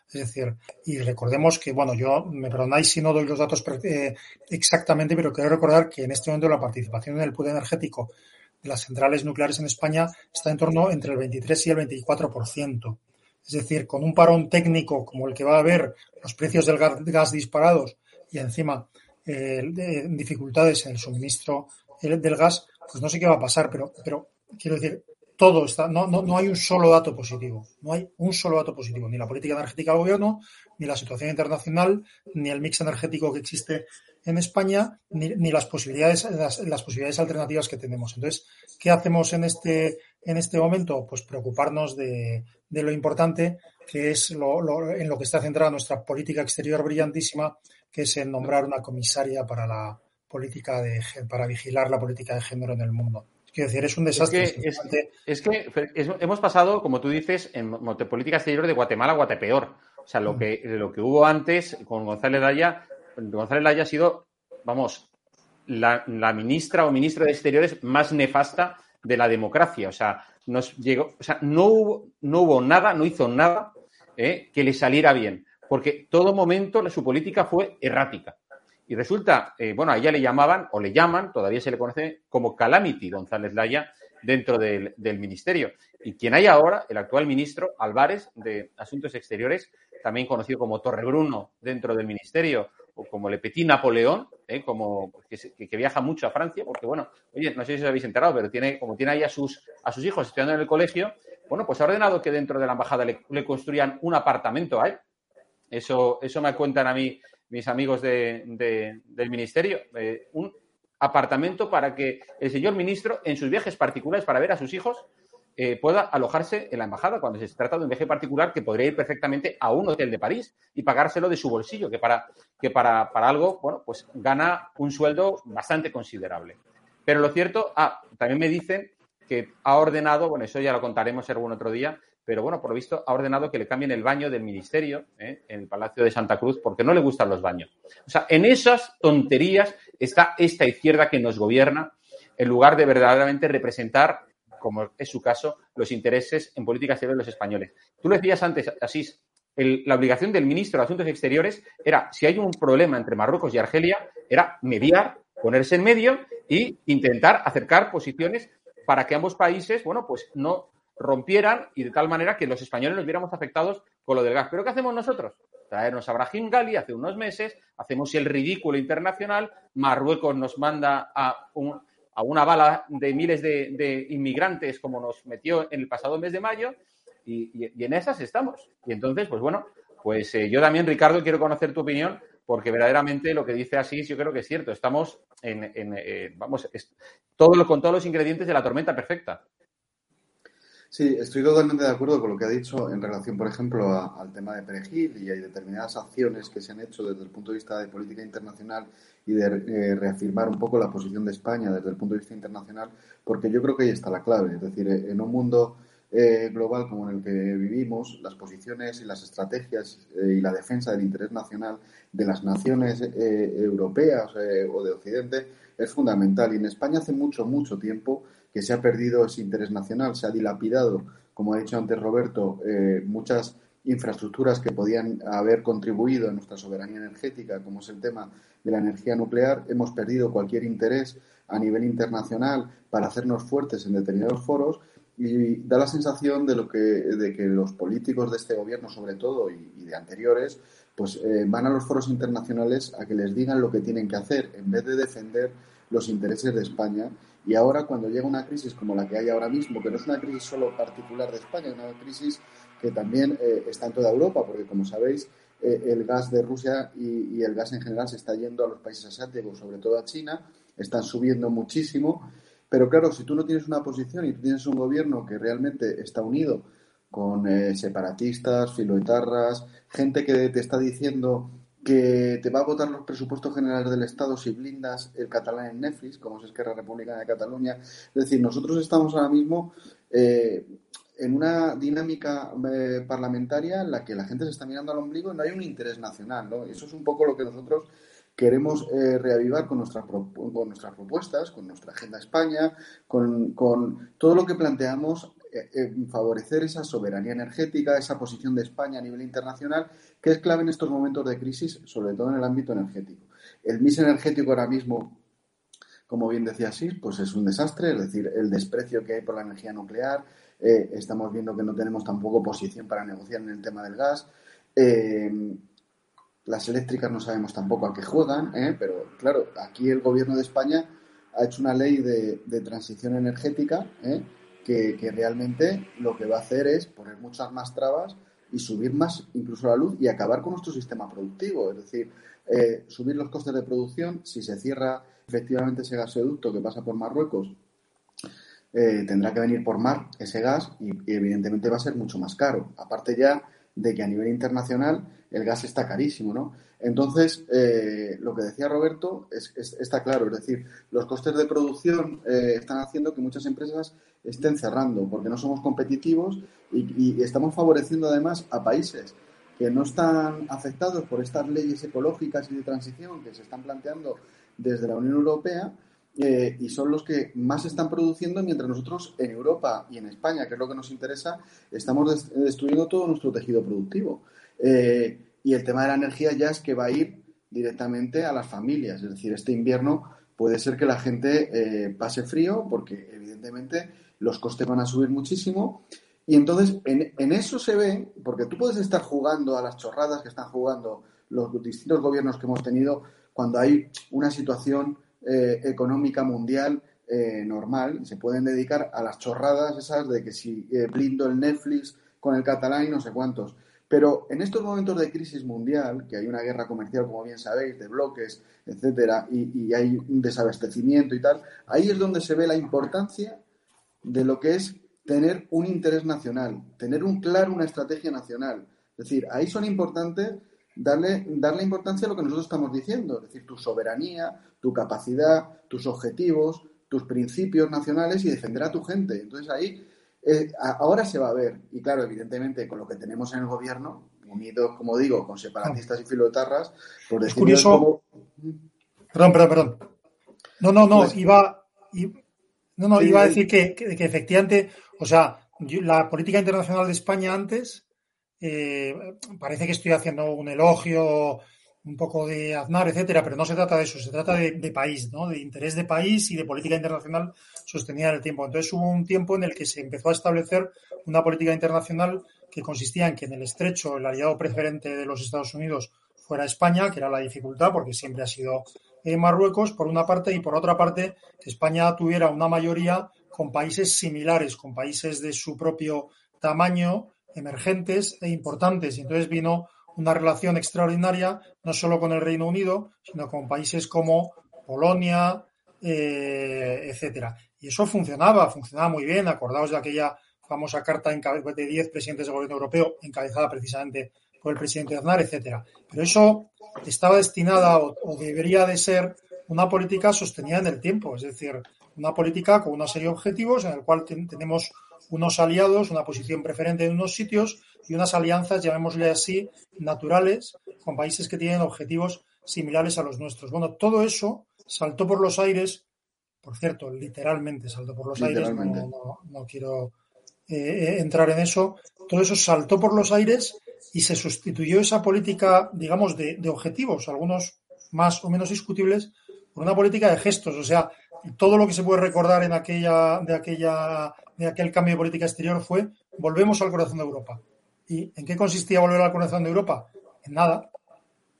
Es decir, y recordemos que, bueno, yo me perdonáis si no doy los datos exactamente, pero quiero recordar que en este momento la participación en el pool energético de las centrales nucleares en España está en torno entre el 23 y el 24%. Es decir, con un parón técnico como el que va a haber, los precios del gas disparados y encima eh, dificultades en el suministro del gas, pues no sé qué va a pasar, pero, pero quiero decir, todo está, no, no, no hay un solo dato positivo, no hay un solo dato positivo, ni la política energética del gobierno, ni la situación internacional, ni el mix energético que existe en España ni, ni las posibilidades las, las, posibilidades alternativas que tenemos. Entonces, ¿qué hacemos en este en este momento? Pues preocuparnos de, de lo importante que es lo, lo, en lo que está centrada nuestra política exterior brillantísima, que es en nombrar una comisaria para la política de para vigilar la política de género en el mundo. Quiero decir, es un desastre. Es que, es, es que es, hemos pasado, como tú dices, en política exterior de Guatemala a Guatepeor. O sea, lo que, lo que hubo antes con González Daya González Laya ha sido, vamos, la, ministra o ministro de Exteriores más nefasta de la democracia. O sea, nos llegó, o sea, no hubo, no hubo nada, no hizo nada eh, que le saliera bien, porque todo momento su política fue errática. Y resulta, eh, bueno, a ella le llamaban, o le llaman, todavía se le conoce como Calamity González Laya dentro del, del ministerio. Y quien hay ahora, el actual ministro Álvarez de Asuntos Exteriores, también conocido como Torrebruno dentro del ministerio, como Le Petit Napoleón, ¿eh? como que, viaja mucho a Francia, porque bueno, oye, no sé si os habéis enterado, pero tiene, como tiene ahí a sus, a sus hijos estudiando en el colegio, bueno, pues ha ordenado que dentro de la embajada le, construyan un apartamento a él. Eso, eso me cuentan a mí mis amigos de, del ministerio. Eh, un apartamento para que el señor ministro, en sus viajes particulares para ver a sus hijos, eh, pueda alojarse en la embajada cuando se trata de un viaje particular que podría ir perfectamente a un hotel de París y pagárselo de su bolsillo, que para, que para, para algo, bueno, pues gana un sueldo bastante considerable. Pero lo cierto, ah, también me dicen que ha ordenado, bueno, eso ya lo contaremos algún otro día, pero bueno, por lo visto ha ordenado que le cambien el baño del ministerio ¿eh? en el Palacio de Santa Cruz porque no le gustan los baños. O sea, en esas tonterías está esta izquierda que nos gobierna en lugar de verdaderamente representar como es su caso, los intereses en política exterior de los españoles. Tú lo decías antes, Asís, la obligación del ministro de Asuntos Exteriores era, si hay un problema entre Marruecos y Argelia, era mediar, ponerse en medio e intentar acercar posiciones para que ambos países, bueno, pues no rompieran y de tal manera que los españoles nos viéramos afectados con lo del gas. Pero ¿qué hacemos nosotros? Traernos a Brahim Gali hace unos meses, hacemos el ridículo internacional, Marruecos nos manda a un, a una bala de miles de, inmigrantes como nos metió en el pasado mes de mayo y, y, en esas estamos. Y entonces, pues bueno, pues eh, yo también, Ricardo, quiero conocer tu opinión porque verdaderamente lo que dice así yo creo que es cierto. Estamos en, en eh, vamos, todo con todos los ingredientes de la tormenta perfecta. Sí, estoy totalmente de acuerdo con lo que ha dicho en relación, por ejemplo, al tema de Perejil y hay determinadas acciones que se han hecho desde el punto de vista de política internacional y de eh, reafirmar un poco la posición de España desde el punto de vista internacional, porque yo creo que ahí está la clave. Es decir, en un mundo eh, global como en el que vivimos, las posiciones y las estrategias eh, y la defensa del interés nacional de las naciones europeas o de Occidente es fundamental. Y en España hace mucho, mucho tiempo que se ha perdido ese interés nacional, se ha dilapidado, como ha dicho antes Roberto, eh, muchas infraestructuras que podían haber contribuido a nuestra soberanía energética, como es el tema de la energía nuclear. Hemos perdido cualquier interés a nivel internacional para hacernos fuertes en determinados foros y da la sensación de, lo que, de que los políticos de este gobierno, sobre todo, y, de anteriores, pues eh, van a los foros internacionales a que les digan lo que tienen que hacer, en vez de defender los intereses de España y ahora cuando llega una crisis como la que hay ahora mismo, que no es una crisis solo particular de España, es una crisis que también eh, está en toda Europa, porque como sabéis, eh, el gas de Rusia y, el gas en general se está yendo a los países asiáticos, sobre todo a China, están subiendo muchísimo. Pero claro, si tú no tienes una posición y tú tienes un gobierno que realmente está unido con eh, separatistas, filoetarras, gente que te está diciendo que te va a votar los presupuestos generales del Estado si blindas el catalán en Netflix, como es Esquerra Republicana de Cataluña. Es decir, nosotros estamos ahora mismo eh, en una dinámica eh, parlamentaria en la que la gente se está mirando al ombligo y no hay un interés nacional. ¿no? Eso es un poco lo que nosotros queremos eh, reavivar con nuestras, con nuestras propuestas, con nuestra Agenda España, con, con todo lo que planteamos favorecer esa soberanía energética, esa posición de España a nivel internacional, que es clave en estos momentos de crisis, sobre todo en el ámbito energético. El mix energético ahora mismo, como bien decía Sis, pues es un desastre, es decir, el desprecio que hay por la energía nuclear, eh, estamos viendo que no tenemos tampoco posición para negociar en el tema del gas. Eh, las eléctricas no sabemos tampoco a qué juegan, ¿eh? pero claro, aquí el gobierno de España ha hecho una ley de, de transición energética que, realmente lo que va a hacer es poner muchas más trabas y subir más incluso la luz y acabar con nuestro sistema productivo. Es decir, eh, subir los costes de producción. Si se cierra efectivamente ese gasoducto que pasa por Marruecos, eh, tendrá que venir por mar ese gas y, evidentemente va a ser mucho más caro. Aparte ya de que a nivel internacional el gas está carísimo, ¿no? Entonces, eh, lo que decía Roberto es, está claro, es decir, los costes de producción están haciendo que muchas empresas estén cerrando, porque no somos competitivos y, estamos favoreciendo además a países que no están afectados por estas leyes ecológicas y de transición que se están planteando desde la Unión Europea eh, y son los que más están produciendo mientras nosotros en Europa y en España, que es lo que nos interesa, estamos destruyendo todo nuestro tejido productivo. Eh, y el tema de la energía ya es que va a ir directamente a las familias, es decir, este invierno puede ser que la gente eh, pase frío porque evidentemente los costes van a subir muchísimo. Y entonces en, eso se ve, porque tú puedes estar jugando a las chorradas que están jugando los distintos gobiernos que hemos tenido cuando hay una situación eh, económica mundial eh, normal, se pueden dedicar a las chorradas esas de que si eh, blindo el Netflix con el catalán y no sé cuántos. Pero en estos momentos de crisis mundial, que hay una guerra comercial, como bien sabéis, de bloques, etcétera, y, y hay un desabastecimiento y tal, ahí es donde se ve la importancia de lo que es tener un interés nacional, tener un claro una estrategia nacional. Es decir, ahí son importantes darle, darle importancia a lo que nosotros estamos diciendo, es decir, tu soberanía, tu capacidad, tus objetivos, tus principios nacionales y defender a tu gente. Entonces ahí, eh, ahora se va a ver, y claro, evidentemente con lo que tenemos en el gobierno, unidos, como digo, con separatistas y filotarras, por decir curioso. Perdón, perdón, perdón. No, no, no, pues iba, no, no, iba a decir que, que, efectivamente, o sea, la política internacional de España antes, eh, parece que estoy haciendo un elogio, un poco de Aznar, etcétera, pero no se trata de eso, se trata de, país, ¿no? De interés de país y de política internacional sostenida en el tiempo. Entonces hubo un tiempo en el que se empezó a establecer una política internacional que consistía en que en el estrecho el aliado preferente de los Estados Unidos fuera España, que era la dificultad, porque siempre ha sido en Marruecos, por una parte, y por otra parte, que España tuviera una mayoría con países similares, con países de su propio tamaño, emergentes e importantes. Y entonces vino una relación extraordinaria, no solo con el Reino Unido, sino con países como Polonia, eh, etcétera. Y eso funcionaba, funcionaba muy bien. Acordaos de aquella famosa carta de 10 presidentes del gobierno europeo, encabezada precisamente por el presidente Aznar, etcétera. Pero eso estaba destinada o, debería de ser una política sostenida en el tiempo, es decir, una política con una serie de objetivos en el cual tenemos unos aliados, una posición preferente en unos sitios y unas alianzas, llamémosle así, naturales, con países que tienen objetivos similares a los nuestros. Bueno, todo eso saltó por los aires, por cierto, literalmente saltó por los aires, no, quiero eh, eh, entrar en eso, todo eso saltó por los aires y se sustituyó esa política, digamos, de, de objetivos, algunos más o menos discutibles, por una política de gestos. O sea, todo lo que se puede recordar en aquella, de, aquella, de aquel cambio de política exterior fue volvemos al corazón de Europa. ¿Y en qué consistía volver al corazón de Europa? En nada.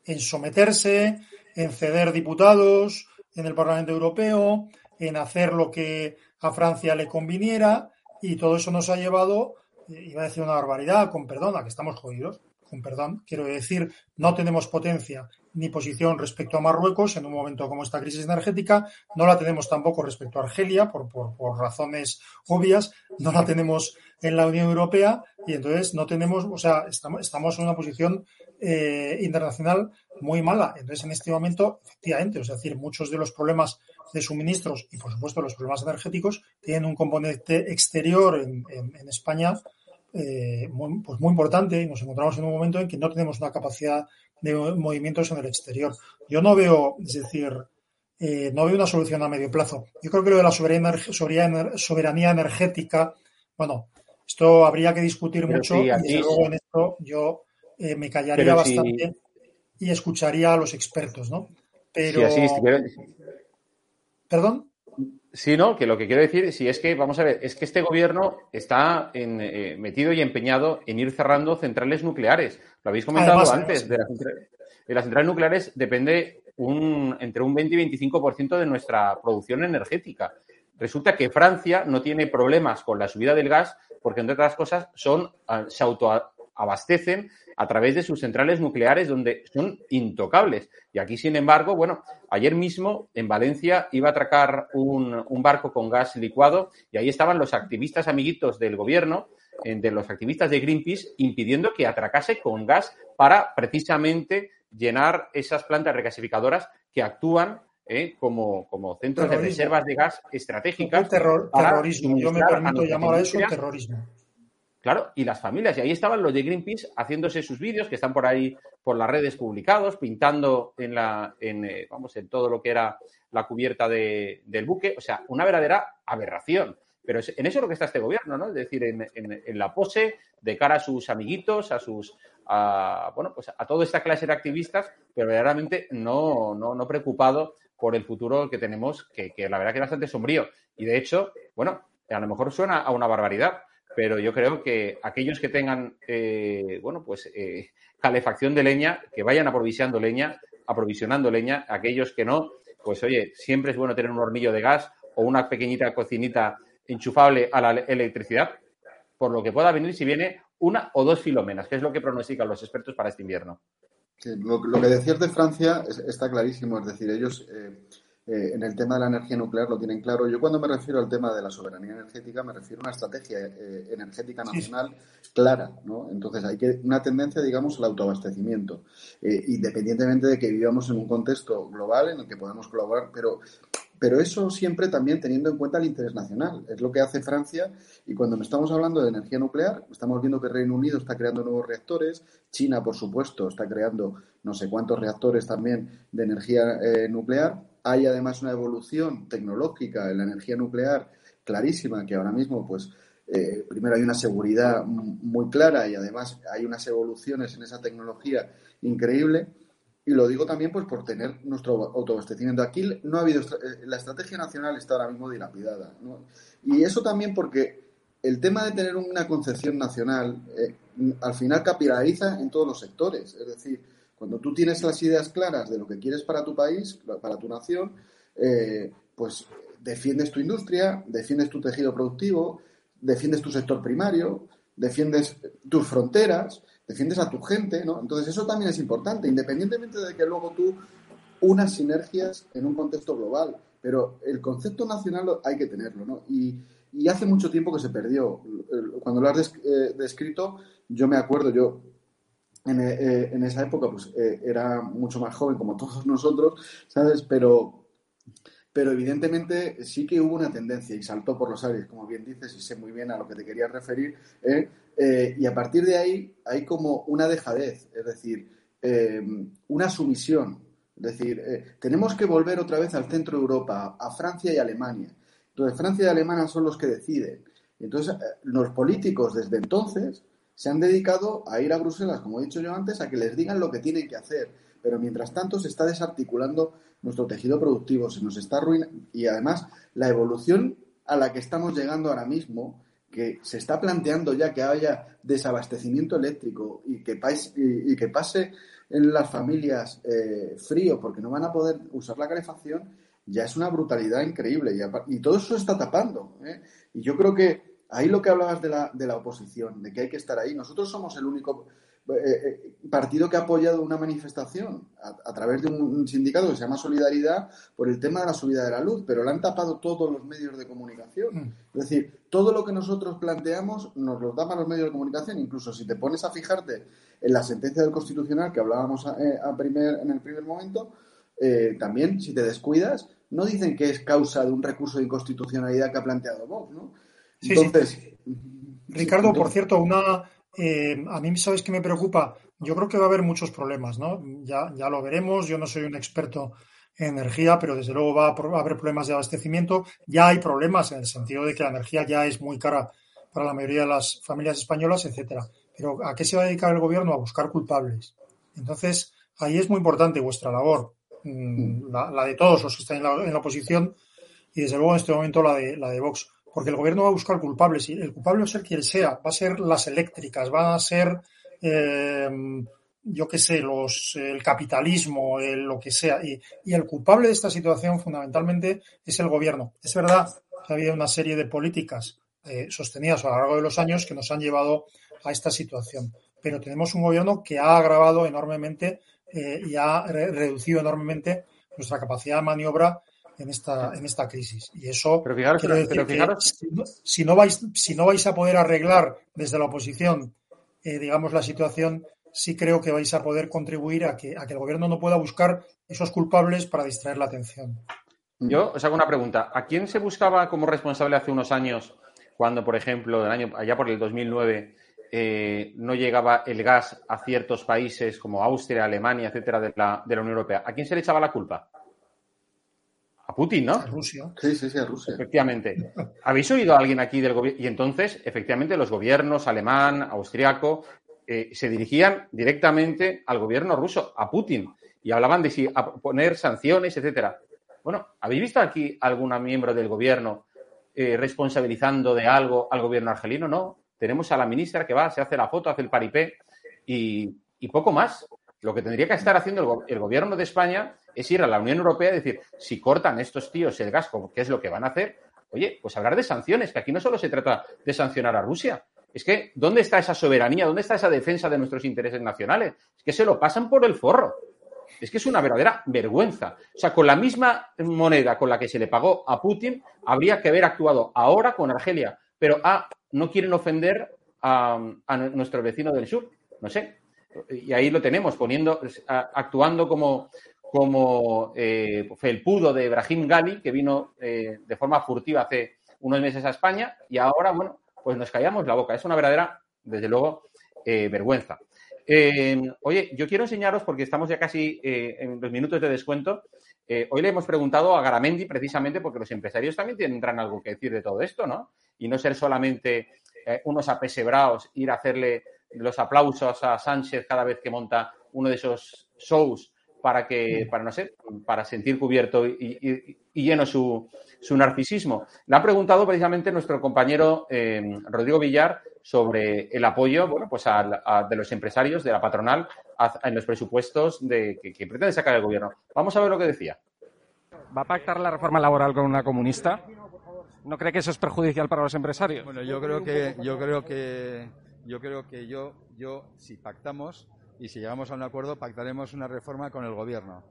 En someterse, en ceder diputados en el Parlamento Europeo, en hacer lo que a Francia le conviniera, y todo eso nos ha llevado, eh, iba a decir una barbaridad, con perdón, a que estamos jodidos, perdón, quiero decir, no tenemos potencia ni posición respecto a Marruecos en un momento como esta crisis energética, no la tenemos tampoco respecto a Argelia por, por, razones obvias, no la tenemos en la Unión Europea y entonces no tenemos, o sea, estamos, estamos en una posición eh, internacional muy mala. Entonces, en este momento, efectivamente, es decir, muchos de los problemas de suministros y, por supuesto, los problemas energéticos tienen un componente exterior en, en España eh, muy, pues muy importante y nos encontramos en un momento en que no tenemos una capacidad de movimientos en el exterior. Yo no veo, es decir, eh, no veo una solución a medio plazo. Yo creo que lo de la soberanía, soberanía energética, bueno, esto habría que discutir mucho y luego en esto yo eh, me callaría bastante y escucharía a los expertos, ¿no? Pero. ¿Perdón? Sí, no, que lo que quiero decir, sí, es que, vamos a ver, es que este gobierno está eh, metido y empeñado en ir cerrando centrales nucleares. Lo habéis comentado antes, de, las, centrales nucleares depende un, entre un 20 y 25% de nuestra producción energética. Resulta que Francia no tiene problemas con la subida del gas porque, entre otras cosas, son, ah, se autoabastecen a través de sus centrales nucleares donde son intocables. Y aquí, sin embargo, bueno, ayer mismo en Valencia iba a atracar un, barco con gas licuado y ahí estaban los activistas amiguitos del gobierno, eh, de los activistas de Greenpeace, impidiendo que atracase con gas para precisamente llenar esas plantas regasificadoras que actúan eh, como, como centros de reservas de gas estratégicas. terrorismo. Yo me permito llamar a eso terrorismo. Claro, y las familias. Y ahí estaban los de Greenpeace haciéndose sus vídeos que están por ahí por las redes publicados, pintando en la, en, eh, vamos, en todo lo que era la cubierta de, del buque. O sea, una verdadera aberración. Pero en eso es lo que está este gobierno, ¿no? Es decir, en, en, la pose de cara a sus amiguitos, a sus, a, bueno, pues a toda esta clase de activistas, pero verdaderamente no, no, no preocupado por el futuro que tenemos, que, que la verdad que es bastante sombrío. Y de hecho, bueno, a lo mejor suena a una barbaridad, pero yo creo que aquellos que tengan, eh, bueno, pues eh, calefacción de leña, que vayan aprovisionando leña, aprovisionando leña, aquellos que no, pues oye, siempre es bueno tener un hornillo de gas o una pequeñita cocinita enchufable a la electricidad, por lo que pueda venir si viene una o dos filomenas, que es lo que pronostican los expertos para este invierno. lo, que decías de Francia está clarísimo, es decir, ellos eh, eh, en el tema de la energía nuclear lo tienen claro. Yo cuando me refiero al tema de la soberanía energética me refiero a una estrategia eh, energética nacional clara, ¿no? Entonces hay que una tendencia, digamos, al autoabastecimiento, eh, independientemente de que vivamos en un contexto global en el que podamos colaborar, pero pero eso siempre también teniendo en cuenta el interés nacional. Es lo que hace Francia y cuando estamos hablando de energía nuclear, estamos viendo que Reino Unido está creando nuevos reactores, China, por supuesto, está creando no sé cuántos reactores también de energía nuclear hay además una evolución tecnológica en la energía nuclear clarísima, que ahora mismo, pues, eh, primero hay una seguridad muy clara y además hay unas evoluciones en esa tecnología increíble. Y lo digo también pues por tener nuestro autoabastecimiento. Aquí no ha habido eh, la estrategia nacional está ahora mismo dilapidada. Y eso también porque el tema de tener una concepción nacional eh, al final capitaliza en todos los sectores. Es decir, cuando tú tienes las ideas claras de lo que quieres para tu país, para tu nación, eh, pues defiendes tu industria, defiendes tu tejido productivo, defiendes tu sector primario, defiendes tus fronteras, defiendes a tu gente, ¿no? Entonces eso también es importante, independientemente de que luego tú unas sinergias en un contexto global, pero el concepto nacional hay que tenerlo, ¿no? Y hace mucho tiempo que se perdió. Cuando lo has eh, descrito, yo me acuerdo, yo en, eh, en esa época pues eh, era mucho más joven como todos nosotros, ¿sabes? Pero, pero evidentemente sí que hubo una tendencia y saltó por los aires, como bien dices, y sé muy bien a lo que te quería referir. y a partir de ahí hay como una dejadez, es decir, una sumisión. Es decir, tenemos que volver otra vez al centro de Europa, a Francia y Alemania. Entonces, Francia y Alemania son los que deciden. Entonces, eh, los políticos desde entonces se han dedicado a ir a Bruselas, como he dicho yo antes, a que les digan lo que tienen que hacer. Pero mientras tanto se está desarticulando nuestro tejido productivo, se nos está arruinando. Y además, la evolución a la que estamos llegando ahora mismo, que se está planteando ya que haya desabastecimiento eléctrico y que, pase, y, que pase en las familias eh, frío porque no van a poder usar la calefacción, ya es una brutalidad increíble y, todo eso está tapando. ¿eh? Y yo creo que ahí lo que hablabas de la, de la oposición, de que hay que estar ahí, nosotros somos el único eh, eh, partido que ha apoyado una manifestación a, través de un, sindicato que se llama Solidaridad por el tema de la subida de la luz, pero lo han tapado todos los medios de comunicación. Mm. Es decir, todo lo que nosotros planteamos nos lo tapan los medios de comunicación, incluso si te pones a fijarte en la sentencia del Constitucional que hablábamos a, primer, en el primer momento, también si te descuidas, no dicen que es causa de un recurso de inconstitucionalidad que ha planteado Vox, ¿no? Entonces, Ricardo, por cierto, una eh, a mí sabes que me preocupa. Yo creo que va a haber muchos problemas, ¿no? Ya, ya lo veremos. Yo no soy un experto en energía, pero desde luego va a, haber problemas de abastecimiento. Ya hay problemas en el sentido de que la energía ya es muy cara para la mayoría de las familias españolas, etcétera. Pero ¿a qué se va a dedicar el gobierno? A buscar culpables. Entonces, ahí es muy importante vuestra labor. Mm, la, de todos los que están en la, oposición y desde luego en este momento la de, la de Vox. Porque el gobierno va a buscar culpables y el culpable va a ser quien sea, va a ser las eléctricas, va a ser, eh, yo qué sé, los, el capitalismo, lo que sea. Y, el culpable de esta situación fundamentalmente es el gobierno. Es verdad que ha una serie de políticas eh, sostenidas a lo largo de los años que nos han llevado a esta situación. Pero tenemos un gobierno que ha agravado enormemente eh, y ha reducido enormemente nuestra capacidad de maniobra en esta, en esta crisis. Y eso pero fijaros, si, no, vais, si no vais a poder arreglar desde la oposición, eh, digamos, la situación, sí creo que vais a poder contribuir a que, a que el gobierno no pueda buscar esos culpables para distraer la atención. Yo os hago una pregunta. ¿A quién se buscaba como responsable hace unos años, cuando, por ejemplo, del año, allá por el 2009, eh, no llegaba el gas a ciertos países como Austria, Alemania, etcétera, de la, de la Unión Europea. ¿A quién se le echaba la culpa? A Putin, ¿no? A Rusia. Sí, sí, sí, a Rusia. Efectivamente. ¿Habéis oído a alguien aquí del gobierno? Y entonces, efectivamente, los gobiernos alemán, austriaco, eh, se dirigían directamente al gobierno ruso, a Putin, y hablaban de si poner sanciones, etcétera. Bueno, ¿habéis visto aquí algún miembro del gobierno eh, responsabilizando de algo al gobierno argelino? No. Tenemos a la ministra que va, se hace la foto, hace el paripé y, poco más. Lo que tendría que estar haciendo el, gobierno de España es ir a la Unión Europea y decir, si cortan estos tíos el gas, ¿qué es lo que van a hacer? Oye, pues hablar de sanciones, que aquí no solo se trata de sancionar a Rusia. Es que, ¿dónde está esa soberanía? ¿Dónde está esa defensa de nuestros intereses nacionales? Es que se lo pasan por el forro. Es que es una verdadera vergüenza. O sea, con la misma moneda con la que se le pagó a Putin, habría que haber actuado ahora con Argelia. Pero, ah, no quieren ofender a, nuestro vecino del sur. No sé. Y ahí lo tenemos, poniendo, actuando como, como eh, felpudo de Ibrahim Gali, que vino eh, de forma furtiva hace unos meses a España, y ahora, bueno, pues nos callamos la boca. Es una verdadera, desde luego, eh, vergüenza. oye, yo quiero enseñaros, porque estamos ya casi en los minutos de descuento, hoy le hemos preguntado a Garamendi precisamente porque los empresarios también tendrán algo que decir de todo esto, ¿no? y no ser solamente unos apesebrados, ir a hacerle los aplausos a Sánchez cada vez que monta uno de esos shows para que, para no sé, para sentir cubierto y, lleno su, su, narcisismo. Le ha preguntado precisamente nuestro compañero eh, Rodrigo Villar sobre el apoyo, bueno, pues de los empresarios, de la patronal, en los presupuestos de, que, que pretende sacar el gobierno. Vamos a ver lo que decía. ¿Va a pactar la reforma laboral con una comunista? ¿No cree que eso es perjudicial para los empresarios? Bueno, yo creo que yo creo que yo creo que yo yo si pactamos y si llegamos a un acuerdo pactaremos una reforma con el gobierno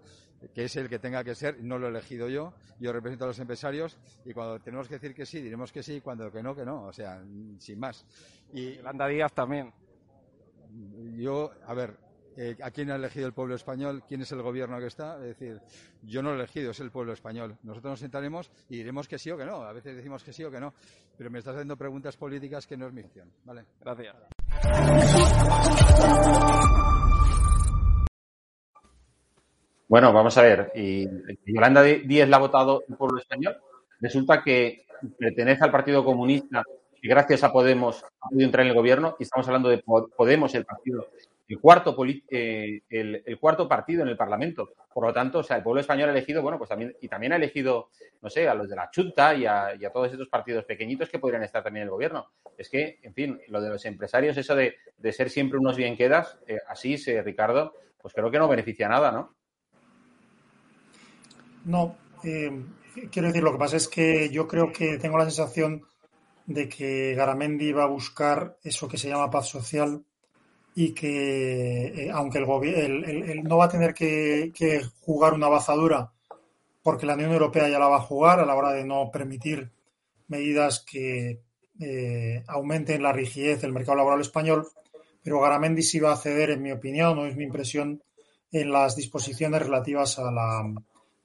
que es el que tenga que ser, no lo he elegido yo, yo represento a los empresarios y cuando tenemos que decir que sí, diremos que sí, y cuando que no, que no, o sea, sin más. Y Yolanda Díaz también. Yo, a ver, eh, ¿a quién ha elegido el pueblo español? ¿Quién es el gobierno que está? Es decir, yo no lo he elegido, es el pueblo español. Nosotros nos sentaremos y diremos que sí o que no. A veces decimos que sí o que no. Pero me estás haciendo preguntas políticas que no es mi opción. ¿Vale? Gracias. Bueno, vamos a ver. Y Yolanda Díez la ha votado el pueblo español. Resulta que pertenece al Partido Comunista y gracias a Podemos ha podido entrar en el gobierno y estamos hablando de Podemos, el partido, el cuarto, eh, el, cuarto partido en el Parlamento. Por lo tanto, o sea, el pueblo español ha elegido, bueno, pues también, y también ha elegido, no sé, a los de la Chunta y a, todos estos partidos pequeñitos que podrían estar también en el gobierno. Es que, en fin, lo de los empresarios, eso de, ser siempre unos bien quedas, eh, así, Ricardo, pues creo que no beneficia nada, ¿no? No, eh, quiero decir, lo que pasa es que yo creo que tengo la sensación de que Garamendi va a buscar eso que se llama paz social y que, eh, aunque el, no va a tener que, jugar una bazadura porque la Unión Europea ya la va a jugar a la hora de no permitir medidas que eh, aumenten la rigidez del mercado laboral español, pero Garamendi sí va a ceder, en mi opinión, no es mi impresión, en las disposiciones relativas a la,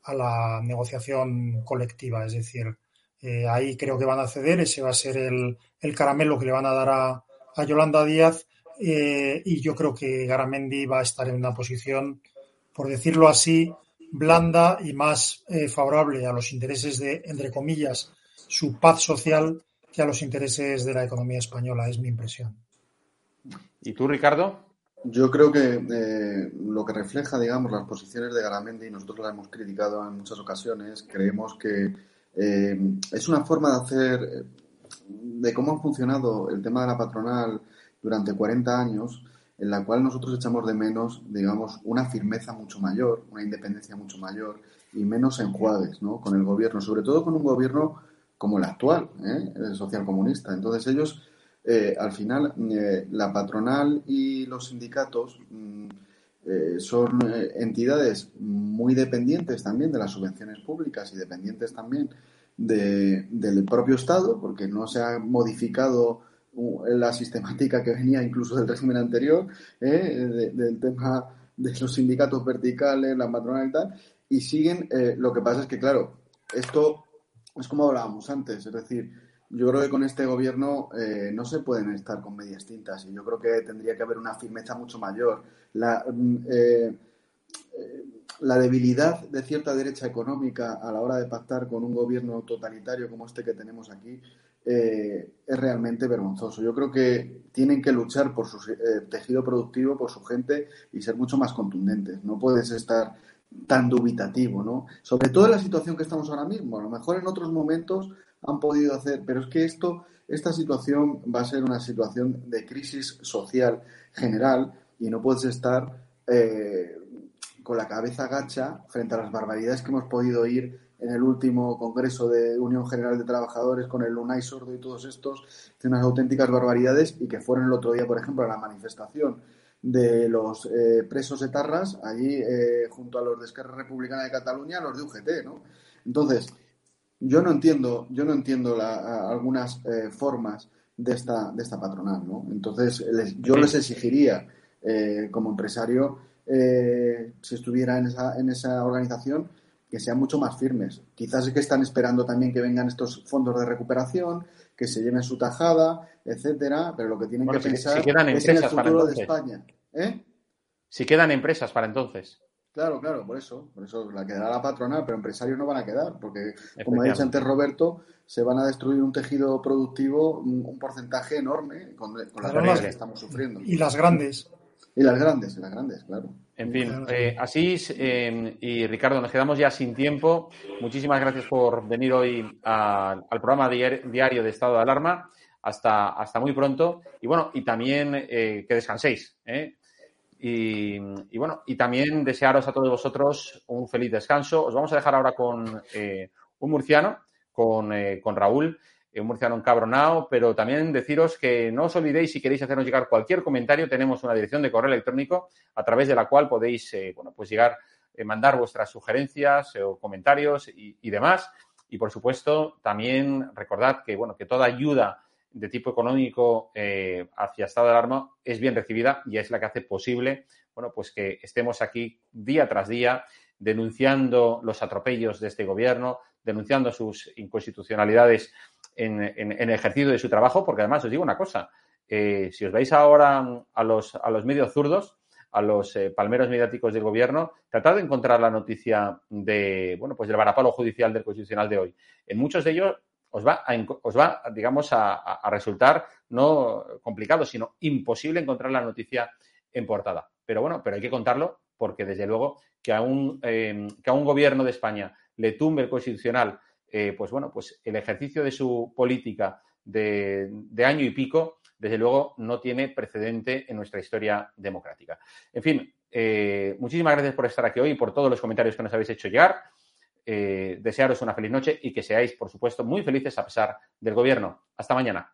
a la negociación colectiva. Es decir, eh, ahí creo que van a ceder, ese va a ser el, caramelo que le van a dar a, Yolanda Díaz eh, y yo creo que Garamendi va a estar en una posición, por decirlo así, blanda y más eh, favorable a los intereses de, entre comillas, su paz social que a los intereses de la economía española, es mi impresión. ¿Y tú, Ricardo? Yo creo que eh, lo que refleja, digamos, las posiciones de Garamendi, nosotros la hemos criticado en muchas ocasiones, creemos que eh, es una forma de hacer, de cómo ha funcionado el tema de la patronal durante 40 años, en la cual nosotros echamos de menos, digamos, una firmeza mucho mayor, una independencia mucho mayor y menos enjuagues ¿no? con el gobierno, sobre todo con un gobierno como el actual, ¿eh? el socialcomunista. Entonces ellos eh, al final eh, la patronal y los sindicatos mm, eh, son entidades muy dependientes también de las subvenciones públicas y dependientes también del propio Estado, porque no se ha modificado la sistemática que venía incluso del régimen anterior, del tema de los sindicatos verticales, la patronal y tal, y siguen, lo que pasa es que, claro, esto es como hablábamos antes, es decir, yo creo que con este gobierno eh, no se pueden estar con medias tintas y yo creo que tendría que haber una firmeza mucho mayor. Mm, eh, eh, la debilidad de cierta derecha económica a la hora de pactar con un gobierno totalitario como este que tenemos aquí es realmente vergonzoso. Yo creo que tienen que luchar por su tejido productivo, por su gente y ser mucho más contundentes. No puedes estar tan dubitativo, ¿no? Sobre todo en la situación que estamos ahora mismo. A lo mejor en otros momentos han podido hacer, pero es que esto, esta situación va a ser una situación de crisis social general y no puedes estar eh, con la cabeza gacha frente a las barbaridades que hemos podido oír en el último Congreso de Unión General de Trabajadores con el Lunay Sordo y todos estos, de unas auténticas barbaridades y que fueron el otro día, por ejemplo, a la manifestación de los eh, presos etarras allí eh, junto a los de Esquerra Republicana de Cataluña, los de UGT, ¿no? Entonces, yo no entiendo, yo no entiendo algunas eh, formas de esta, de esta patronal, ¿no? Entonces, yo les exigiría eh, como empresario, eh, si estuviera en esa, en esa organización, que sean mucho más firmes. Quizás es que están esperando también que vengan estos fondos de recuperación, que se lleven su tajada, etcétera, pero lo que tienen que pensar es en el futuro de España. Si quedan empresas para entonces. Claro, claro, por eso, por eso la quedará la patronal, pero empresarios no van a quedar, porque como ha dicho antes Roberto, se van a destruir un tejido productivo, un, porcentaje enorme con, las medidas que estamos sufriendo. Y las grandes. Y las grandes, y las grandes, claro. En fin, eh, así eh, y Ricardo, nos quedamos ya sin tiempo. Muchísimas gracias por venir hoy al programa diario de estado de alarma. Hasta, hasta muy pronto. Y bueno, y también eh, que descanséis. ¿eh? Y, bueno, y también desearos a todos vosotros un feliz descanso. Os vamos a dejar ahora con eh, un murciano, con, eh, con Raúl. un murciano encabronado, pero también deciros que no os olvidéis si queréis hacernos llegar cualquier comentario, tenemos una dirección de correo electrónico a través de la cual podéis, bueno, pues llegar, mandar vuestras sugerencias o comentarios y, y demás. Y por supuesto, también recordad que, bueno, que toda ayuda de tipo económico eh, hacia estado de alarma es bien recibida y es la que hace posible, bueno, pues que estemos aquí día tras día denunciando los atropellos de este gobierno, denunciando sus inconstitucionalidades en, en, ejercicio de su trabajo, porque además os digo una cosa, eh, si os vais ahora a los, a los medios zurdos, a los eh, palmeros mediáticos del gobierno, tratad de encontrar la noticia de, bueno, pues del varapalo judicial del Constitucional de hoy. En muchos de ellos os va, a, os va digamos, a, resultar no complicado, sino imposible encontrar la noticia en portada. Pero bueno, pero hay que contarlo porque desde luego que a un, em, que a un gobierno de España le tumbe el constitucional, eh, pues bueno, pues el ejercicio de su política de, año y pico, desde luego no tiene precedente en nuestra historia democrática. En fin, eh, muchísimas gracias por estar aquí hoy y por todos los comentarios que nos habéis hecho llegar. Eh, desearos una feliz noche y que seáis, por supuesto, muy felices a pesar del gobierno. Hasta mañana.